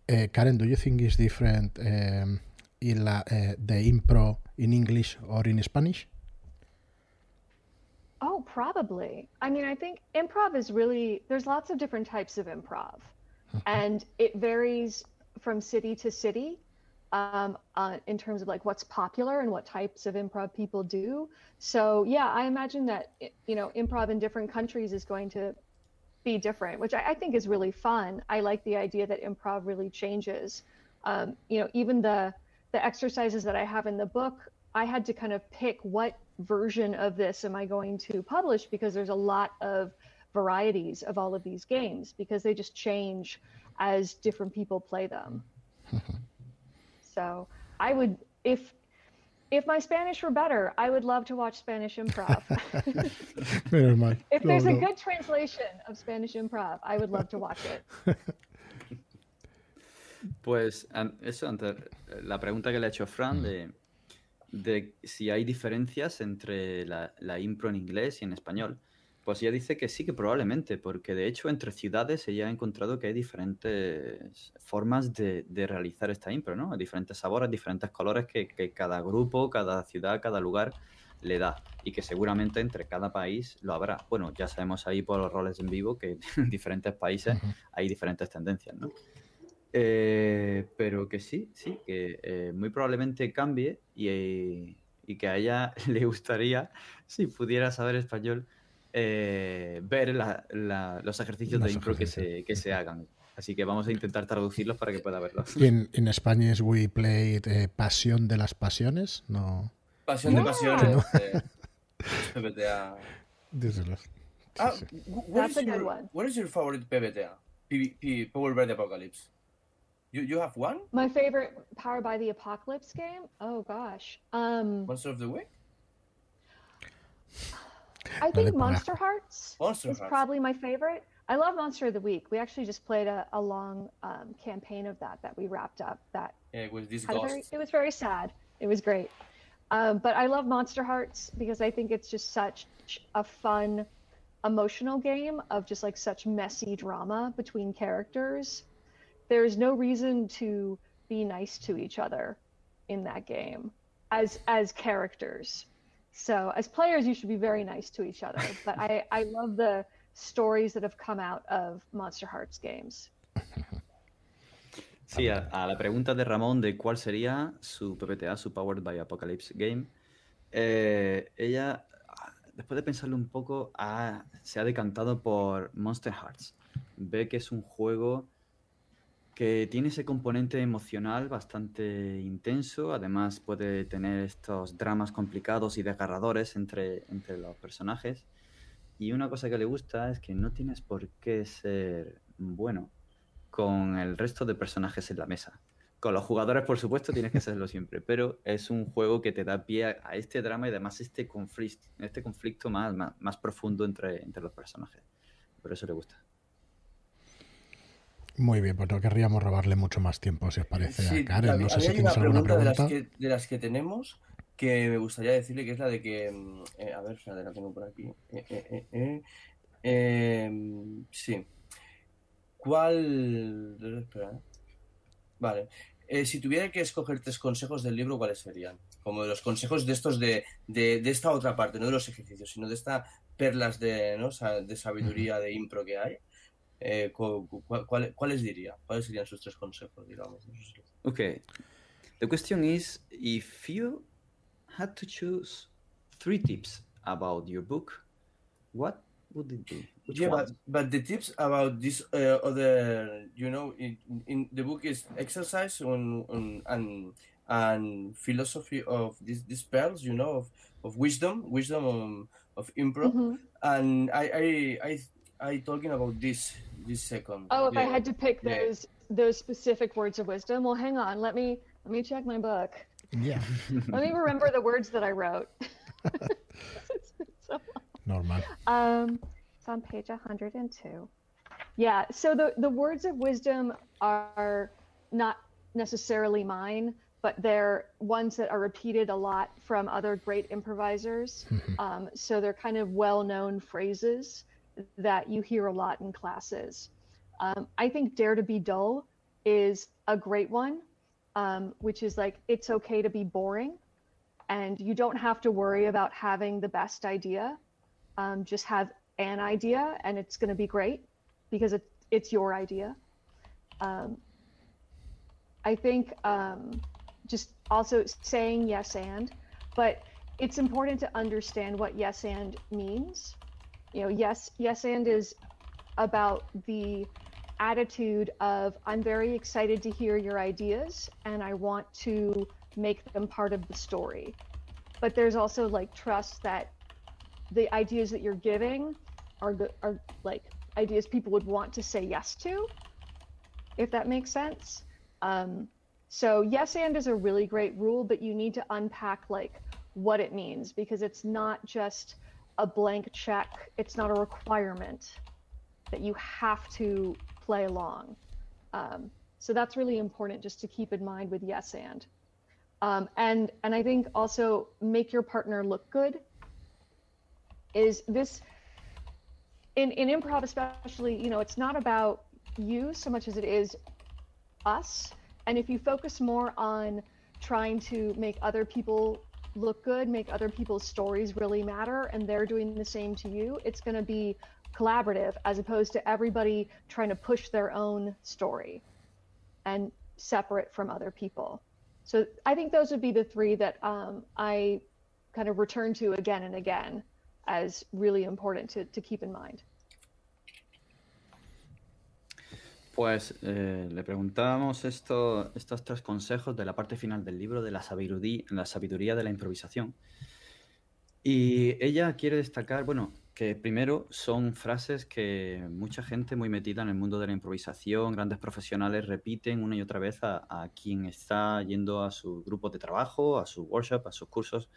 Eh, Karen, do you think it's different um, in la, eh, the impro in English or in Spanish? Oh, probably. I mean, I think improv is really, there's lots of different types of improv, and it varies from city to city um, uh, in terms of like what's popular and what types of improv people do. So, yeah, I imagine that, you know, improv in different countries is going to be different, which I, I think is really fun. I like the idea that improv really changes. Um, you know, even the the exercises that I have in the book, I had to kind of pick what version of this am I going to publish because there's a lot of varieties of all of these games because they just change as different people play them. so I would if if my Spanish were better, I would love to watch Spanish improv. Menos mal. if No, there's a good translation of Spanish improv, I would love to watch it. Pues eso, antes, la pregunta que le ha hecho Fran de, de si hay diferencias entre la, la impro en inglés y en español. Pues ella dice que sí, que probablemente, porque de hecho entre ciudades ella ha encontrado que hay diferentes formas de, de realizar esta impro, ¿no? Diferentes sabores, diferentes colores que, que cada grupo, cada ciudad, cada lugar le da y que seguramente entre cada país lo habrá. Bueno, ya sabemos ahí por los roles en vivo que en diferentes países hay diferentes tendencias, ¿no? Eh, pero que sí, sí, que eh, muy probablemente cambie y, eh, y que a ella le gustaría, si pudiera saber español, eh, ver la- la- los ejercicios Los de impro que ejercicios. se, que se hagan. Así que vamos a intentar traducirlos para que pueda verlos. In, in Spanish we played eh, Pasión de las Pasiones, no. Pasión de Yeah. pasiones. eh, PBTA. díselo. Sí, Ah, sí. wh- what is your, what is your favorite PBTA? P- P- Power the Apocalypse. You, you have one? My favorite Power by the Apocalypse game? Oh gosh. Um Monster of the Week? I think Monster Hearts Monster is Hearts. probably my favorite. I love Monster of the Week. We actually just played a, a long um, campaign of that that we wrapped up. That Yeah, with this had very, it was very sad. It was great. Um, but I love Monster Hearts because I think it's just such a fun, emotional game of just like such messy drama between characters. There's no reason to be nice to each other in that game as as characters. So as players, you should be very nice to each other. But I, I love the stories that have come out of Monster Hearts games. Sí, a, a la pregunta de Ramón de cuál sería su PPTA, su Powered by Apocalypse Game, eh, ella, después de pensarlo un poco, ha- se ha decantado por Monster Hearts. Ve que es un juego que tiene ese componente emocional bastante intenso, además puede tener estos dramas complicados y desgarradores entre, entre los personajes. Y una cosa que le gusta es que no tienes por qué ser bueno con el resto de personajes en la mesa. Con los jugadores, por supuesto, tienes que hacerlo siempre, pero es un juego que te da pie a, a este drama y además este conflicto, este conflicto más, más, más profundo entre, entre los personajes. Por eso le gusta. Muy bien, pues no querríamos robarle mucho más tiempo, si os parece, Sí, a Karen. No sé si tienes una alguna pregunta de las, que, de las que tenemos que me gustaría decirle, que es la de que, mm, eh, a ver, la tengo por aquí. Eh, eh, eh, em, sí. ¿Cuál? Espera. Vale. si tuviera que escoger tres consejos del libro, ¿cuáles serían? Como de los consejos de estos de, de, esta otra parte, no de los ejercicios, sino de estas perlas de, ¿no? de sabiduría, de impro que hay. ¿Cuáles diría? ¿Cuáles serían sus tres consejos, digamos? Ok. The question is if you had to choose three tips about your book, what would it be? Which yeah, but, but the tips about this uh, other, you know, in, in the book is exercise on, on and and philosophy of these these pearls, you know, of, of wisdom, wisdom of, of improv, mm-hmm. and I I I I talking about this this second. Oh, if yeah. I had to pick those yeah. those specific words of wisdom, well, hang on, let me let me check my book. Yeah. Let me remember the words that I wrote. so Normal. Um, it's on page 102. Yeah. So the the words of wisdom are not necessarily mine, but they're ones that are repeated a lot from other great improvisers. Mm-hmm. um, so they're kind of well known phrases that you hear a lot in classes. Um, I think Dare to be Dull is a great one um, which is like it's okay to be boring and you don't have to worry about having the best idea. Um, just have an idea and it's going to be great because it, it's your idea. Um, I think um, just also saying yes and, but it's important to understand what yes and means. You know, yes, yes and is about the attitude of I'm very excited to hear your ideas and I want to make them part of the story. But there's also like trust that the ideas that you're giving are are like ideas people would want to say yes to, if that makes sense. Um, so yes and is a really great rule, but you need to unpack like what it means because it's not just a blank check. It's not a requirement that you have to play along. Um, so that's really important just to keep in mind with yes and. Um, and and I think also make your partner look good. Is this in in improv especially? You know, it's not about you so much as it is us. And if you focus more on trying to make other people look good, make other people's stories really matter, and they're doing the same to you, it's going to be collaborative as opposed to everybody trying to push their own story and separate from other people. So I think those would be the three that um, I kind of return to again and again as really important to, to keep in mind. Pues eh, le preguntábamos esto, estos tres consejos de la parte final del libro de la sabiduría, la sabiduría de la improvisación. Y ella quiere destacar, bueno, que primero son frases que mucha gente muy metida en el mundo de la improvisación, grandes profesionales, repiten una y otra vez a, quien está yendo a su grupo de trabajo, a su workshop, a sus cursos.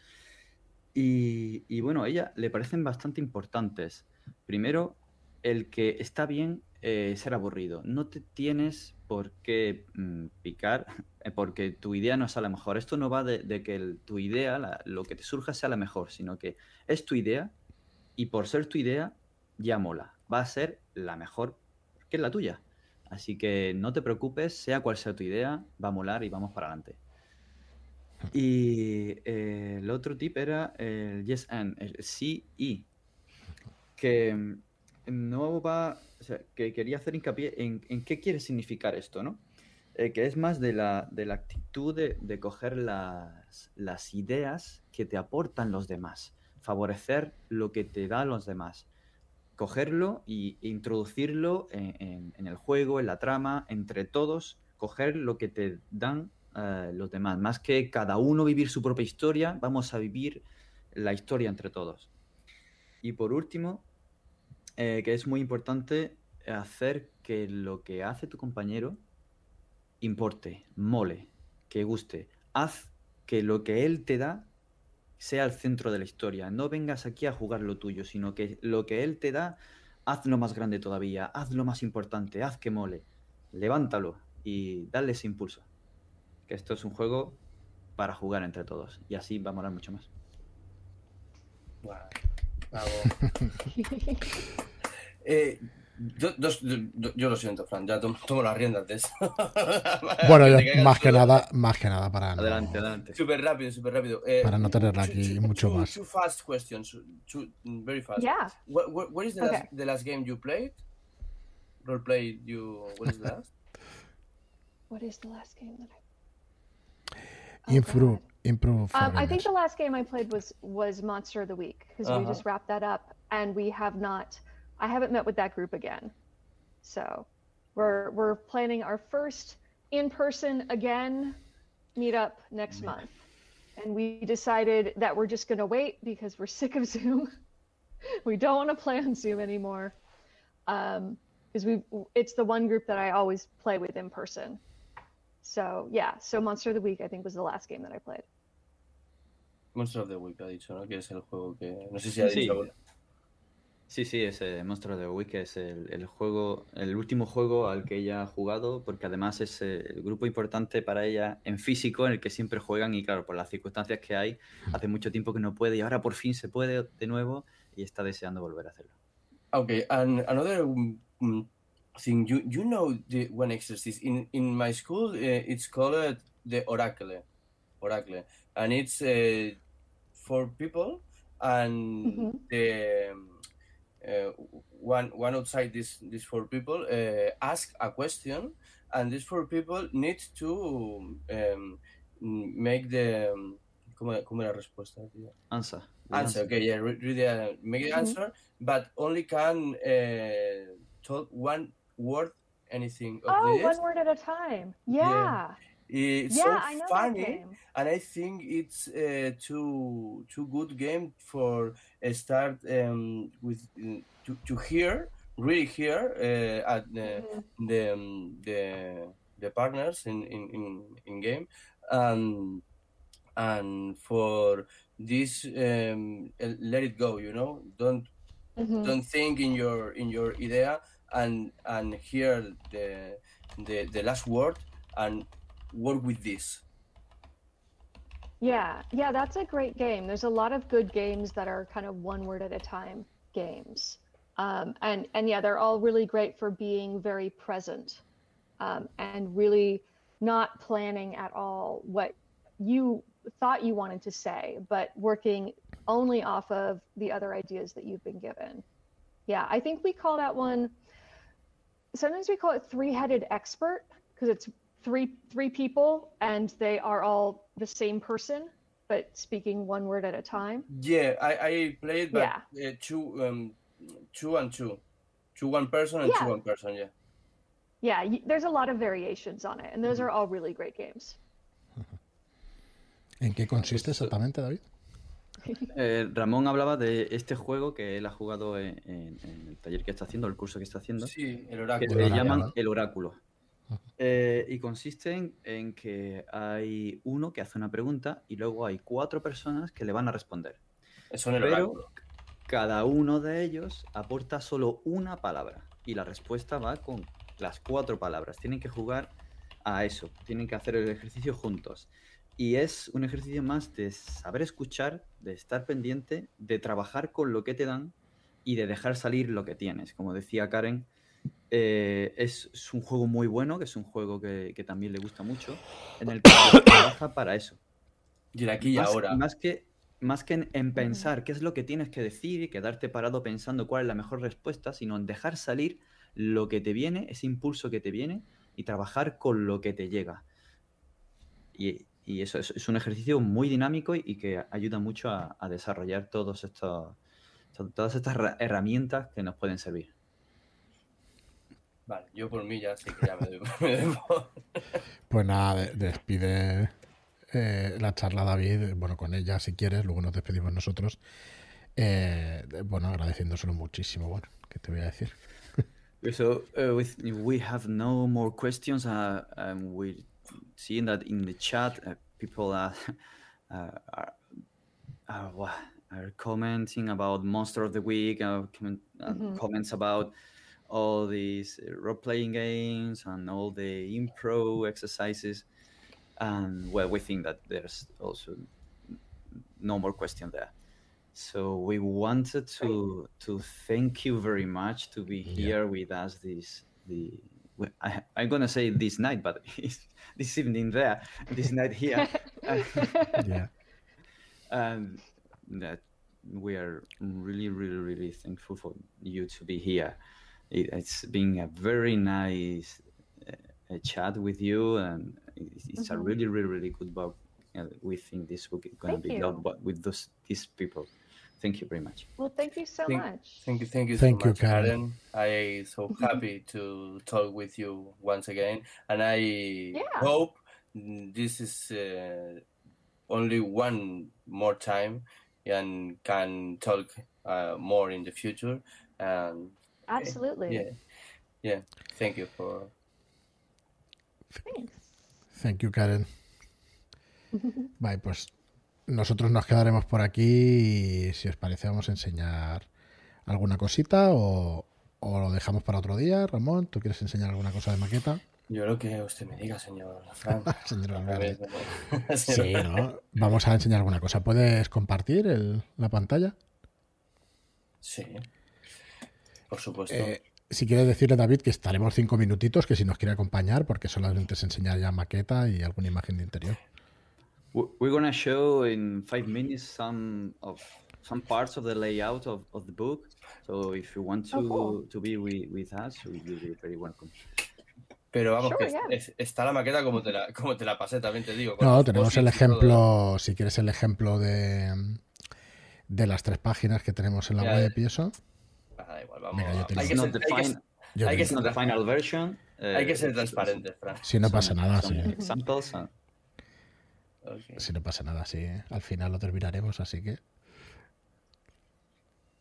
Y, bueno, a ella le parecen bastante importantes. Primero, el que está bien eh, ser aburrido. No te tienes por qué mm, picar porque tu idea no es a la mejor. Esto no va de, que tu idea, lo que te surja, sea la mejor, sino que es tu idea y por ser tu idea, ya mola. Va a ser la mejor que es la tuya. Así que no te preocupes, sea cual sea tu idea, va a molar y vamos para adelante. Y eh, el otro tip era el yes and, el sí y. Que mm, no va. Que quería hacer hincapié en, qué quiere significar esto, ¿no? Eh, que es más de la, de la actitud de, de coger las, ideas que te aportan los demás favorecer lo que te da los demás. Cogerlo e introducirlo en, el juego, en la trama, entre todos, coger lo que te dan eh, los demás. Más que cada uno vivir su propia historia, vamos a vivir la historia entre todos. Y por último, eh, que es muy importante hacer que lo que hace tu compañero importe, mole, que guste. Haz que lo que él te da sea el centro de la historia. No vengas aquí a jugar lo tuyo, sino que lo que él te da, hazlo más grande todavía, hazlo más importante, haz que mole. Levántalo y dale ese impulso. Que esto es un juego para jugar entre todos. Y así va a molar mucho más. Bravo. Eh, yo, dos- yo- yo lo siento, Fran, ya tomo, tomo las riendas de esto. Bueno, yo, más que todo. nada, más que nada para no, Adelante, adelante. Súper rápido, súper rápido. Eh, Para no tenerla aquí mucho two- más. Two fast questions, two, very fast. Yeah. What, what, what is the, Okay. last, the last game you played? Role play you. What is the last? What is the last game that I? Oh, improve, God. improve. Um, I think the last game I played was was Monster of the Week because we Uh-huh. just wrapped that up, and we have not. I haven't met with that group again, so we're we're planning our first in person again meetup next month, and we decided that we're just gonna wait because we're sick of Zoom. we don't want to play on Zoom anymore, um, because we it's the one group that I always play with in person. So yeah, so Monster of the Week I think was the last game that I played. Monster of the Week ha dicho, ¿no? Que es el juego que. No sé si ha dicho. Sí, sí, ese Monster of the Week es el, el juego, el último juego al que ella ha jugado, porque además es eh, el grupo importante para ella en físico, en el que siempre juegan, y claro, por las circunstancias que hay, hace mucho tiempo que no puede, y ahora por fin se puede de nuevo, y está deseando volver a hacerlo. Okay, and another um, mm, thing, you you know the one exercise in in my school, uh, it's called the Oracle, Oracle, and it's uh, for people, and the um, uh, one one outside this this four people uh, ask a question, and these four people need to um, make the um, ¿cómo, cómo era la respuesta? tío? Ansa. answer. Okay, yeah, re- read the make the Mhm. answer, but only can uh, talk one word, anything of Oh, this. one word at a time. Yeah. Yeah. It's Yeah, so I know funny, and I think it's uh, too too good game for uh, start um, with uh, to to hear really hear uh, at the Mhm. the um, the the partners in in in, in game and and for this um, uh, let it go you know don't Mhm. don't think in your in your idea and and hear the the, the last word and work with this Yeah, yeah, that's a great game. There's a lot of good games that are kind of one word at a time games. Um, and and yeah, they're all really great for being very present um, and really not planning at all what you thought you wanted to say, but working only off of the other ideas that you've been given. Yeah, I think we call that one. Sometimes we call it three-headed expert because it's three three people and they are all the same person but speaking one word at a time. yeah i i played but Yeah. uh, two um two and two two one person and two Yeah. one person yeah Yeah, y- there's a lot of variations on it and those are all really great games. ¿En qué consiste exactamente, David? Eh, Ramón hablaba de este juego que él ha jugado en, en- en el taller que está haciendo, el curso que está haciendo, sí el que oráculo se oráculo, llaman el oráculo. Eh, y consiste en, que hay uno que hace una pregunta y luego hay cuatro personas que le van a responder. son el Pero oráculo cada uno de ellos aporta solo una palabra y la respuesta va con las cuatro palabras. Tienen que jugar a eso, tienen que hacer el ejercicio juntos. Y es un ejercicio más de saber escuchar, de estar pendiente, de trabajar con lo que te dan y de dejar salir lo que tienes. Como decía Karen, eh, es, es un juego muy bueno, que es un juego que, que también le gusta mucho, en el que se trabaja para eso. y el aquí y Más, ahora más que, más que en, en pensar qué es lo que tienes que decir y quedarte parado pensando cuál es la mejor respuesta, sino en dejar salir lo que te viene, ese impulso que te viene y trabajar con lo que te llega. Y, y eso es, es un ejercicio muy dinámico y, y que ayuda mucho a, a desarrollar todos estos, to- todas estas herra- herramientas que nos pueden servir. Vale yo por mí ya sé que ya me doy, me doy por- Pues nada, de- despide eh, la charla David, bueno, con ella si quieres, luego nos despedimos nosotros. Eh, bueno, agradeciéndoselo muchísimo, bueno, ¿qué te voy a decir? So uh, with, we have no more questions. Uh, um, we're seeing that in the chat, uh, people are, uh, are, are, wha- are commenting about Monster of the Week, uh, comment, uh, Mhm. comments about all these uh, role-playing games and all the impro exercises. and well, we think that there's also no more question there. So we wanted to to thank you very much to be here yeah. with us this the I, am gonna say this night, but it's this evening there, this night here. yeah. And that we are really, really, really thankful for you to be here. It, has been a very nice uh, chat with you, and it's, it's mm-hmm. a really, really, really good book. And we think this book is going to be done but with those these people. Thank you very much. Well, thank you so thank, much. Thank you, thank you thank so you, much, Karen. Karen. I so happy to talk with you once again, and I yeah. hope this is uh, only one more time and can talk uh, more in the future. And absolutely, yeah, yeah. Thank you for. Thanks. Thank you, Karen. Bye, pues nosotros nos quedaremos por aquí y si os parece vamos a enseñar alguna cosita o, o, lo dejamos para otro día. Ramón, ¿tú quieres enseñar alguna cosa de maqueta? Yo lo que usted me diga, señor Fran. señor sí, ¿no? Vamos a enseñar alguna cosa. ¿Puedes compartir el, la pantalla? Sí. Por supuesto. Eh, si quieres decirle, David, que estaremos cinco minutitos, que si nos quiere acompañar, porque solamente es enseñar ya maqueta y alguna imagen de interior. We're gonna show in five minutes some of some parts of the layout of, of the book. So if you want to, oh, to be with, with us, you'll be very welcome. Pero vamos, Sure, que yeah. es- está la maqueta como te la, como te la pasé, también te digo. No, tenemos el ejemplo, si quieres el ejemplo de, de las tres páginas que tenemos en la web y eso. Ah, da igual, vamos. Venga, yo te hay, que ser, hay que- hay que not the ser- final version. hay que uh, ser transparentes, Fran. Si no pasa nada, sí. Examples. and- Ok. Si no pasa nada, sí. Al final lo terminaremos, así que.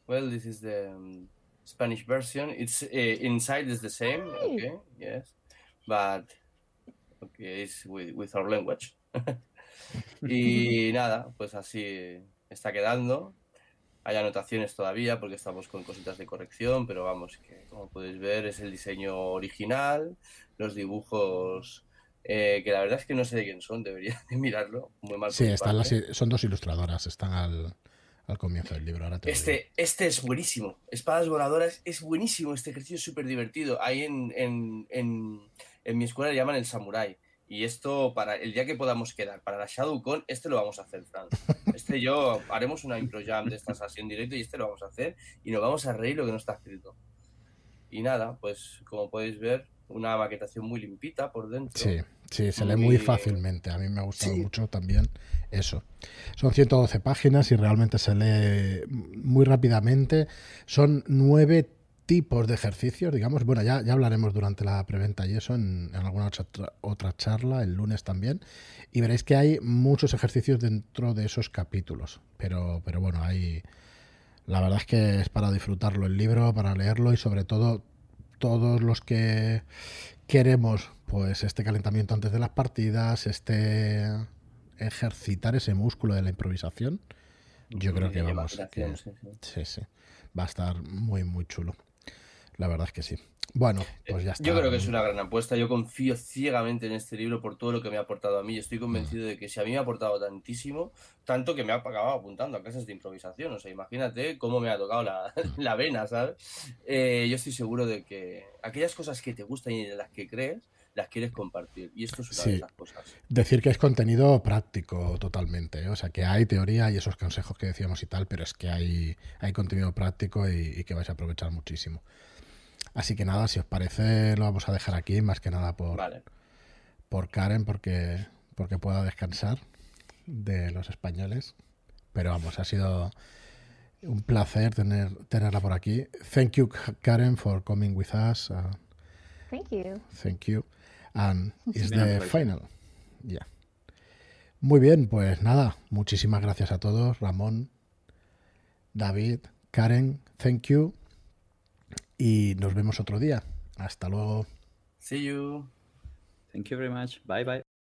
Well, this is the um, Spanish version. It's uh, inside is the same. Okay, yes, but okay, it's with, with our language. y nada, pues así está quedando. Hay anotaciones todavía porque estamos con cositas de corrección, pero vamos, que como podéis ver es el diseño original, los dibujos eh, que la verdad es que no sé de quién son, debería de mirarlo. Muy mal. Sí, están las, son dos ilustradoras, están al, al comienzo del libro. Ahora te. Este, este es buenísimo. Espadas voladoras es buenísimo. Este ejercicio es súper divertido. Ahí en, en, en, en mi escuela le llaman el samurai. Y esto, para el día que podamos quedar, para la ShadowCon, este lo vamos a hacer, Fran. Este yo haremos una impro jam de estas así en directo y este lo vamos a hacer y nos vamos a reír lo que no está escrito. Y nada, pues como podéis ver, una maquetación muy limpita por dentro. Sí, sí, se lee Muy- muy fácilmente. A mí me ha gustado Sí. mucho también eso. Son 112 páginas y realmente se lee muy rápidamente. Son nueve tipos de ejercicios, digamos. Bueno, ya, ya hablaremos durante la preventa y eso en, en alguna otra, otra charla, el lunes también. Y veréis que hay muchos ejercicios dentro de esos capítulos. Pero, pero bueno, hay... La verdad es que es para disfrutarlo el libro, para leerlo y sobre todo todos los que queremos pues este calentamiento antes de las partidas, este ejercitar ese músculo de la improvisación, yo creo que vamos, que- sí, sí, va a estar muy muy chulo. La verdad es que sí. Bueno, pues ya está. Yo creo que es una gran apuesta. Yo confío ciegamente en este libro por todo lo que me ha aportado a mí. Estoy convencido de que si a mí me ha aportado tantísimo, tanto que me ha acabado apuntando a clases de improvisación. O sea, imagínate cómo me ha tocado la, la vena, ¿sabes? Eh, yo estoy seguro de que aquellas cosas que te gustan y en las que crees, las quieres compartir. Y esto es una Sí. de esas cosas. Decir que es contenido práctico totalmente, ¿eh? o sea que hay teoría y esos consejos que decíamos y tal, pero es que hay, hay contenido práctico y, y que vais a aprovechar muchísimo. Así que nada, si os parece, lo vamos a dejar aquí, más que nada por, Vale. por Karen, porque, porque pueda descansar de los españoles. Pero vamos, ha sido un placer tener, tenerla por aquí. Thank you, Karen, for coming with us. uh, Thank you. Thank you. And it's the final. Yeah. Muy bien, pues nada, muchísimas gracias a todos, Ramón, David, Karen, thank you. Y nos vemos otro día. Hasta luego. See you. Thank you very much. Bye bye.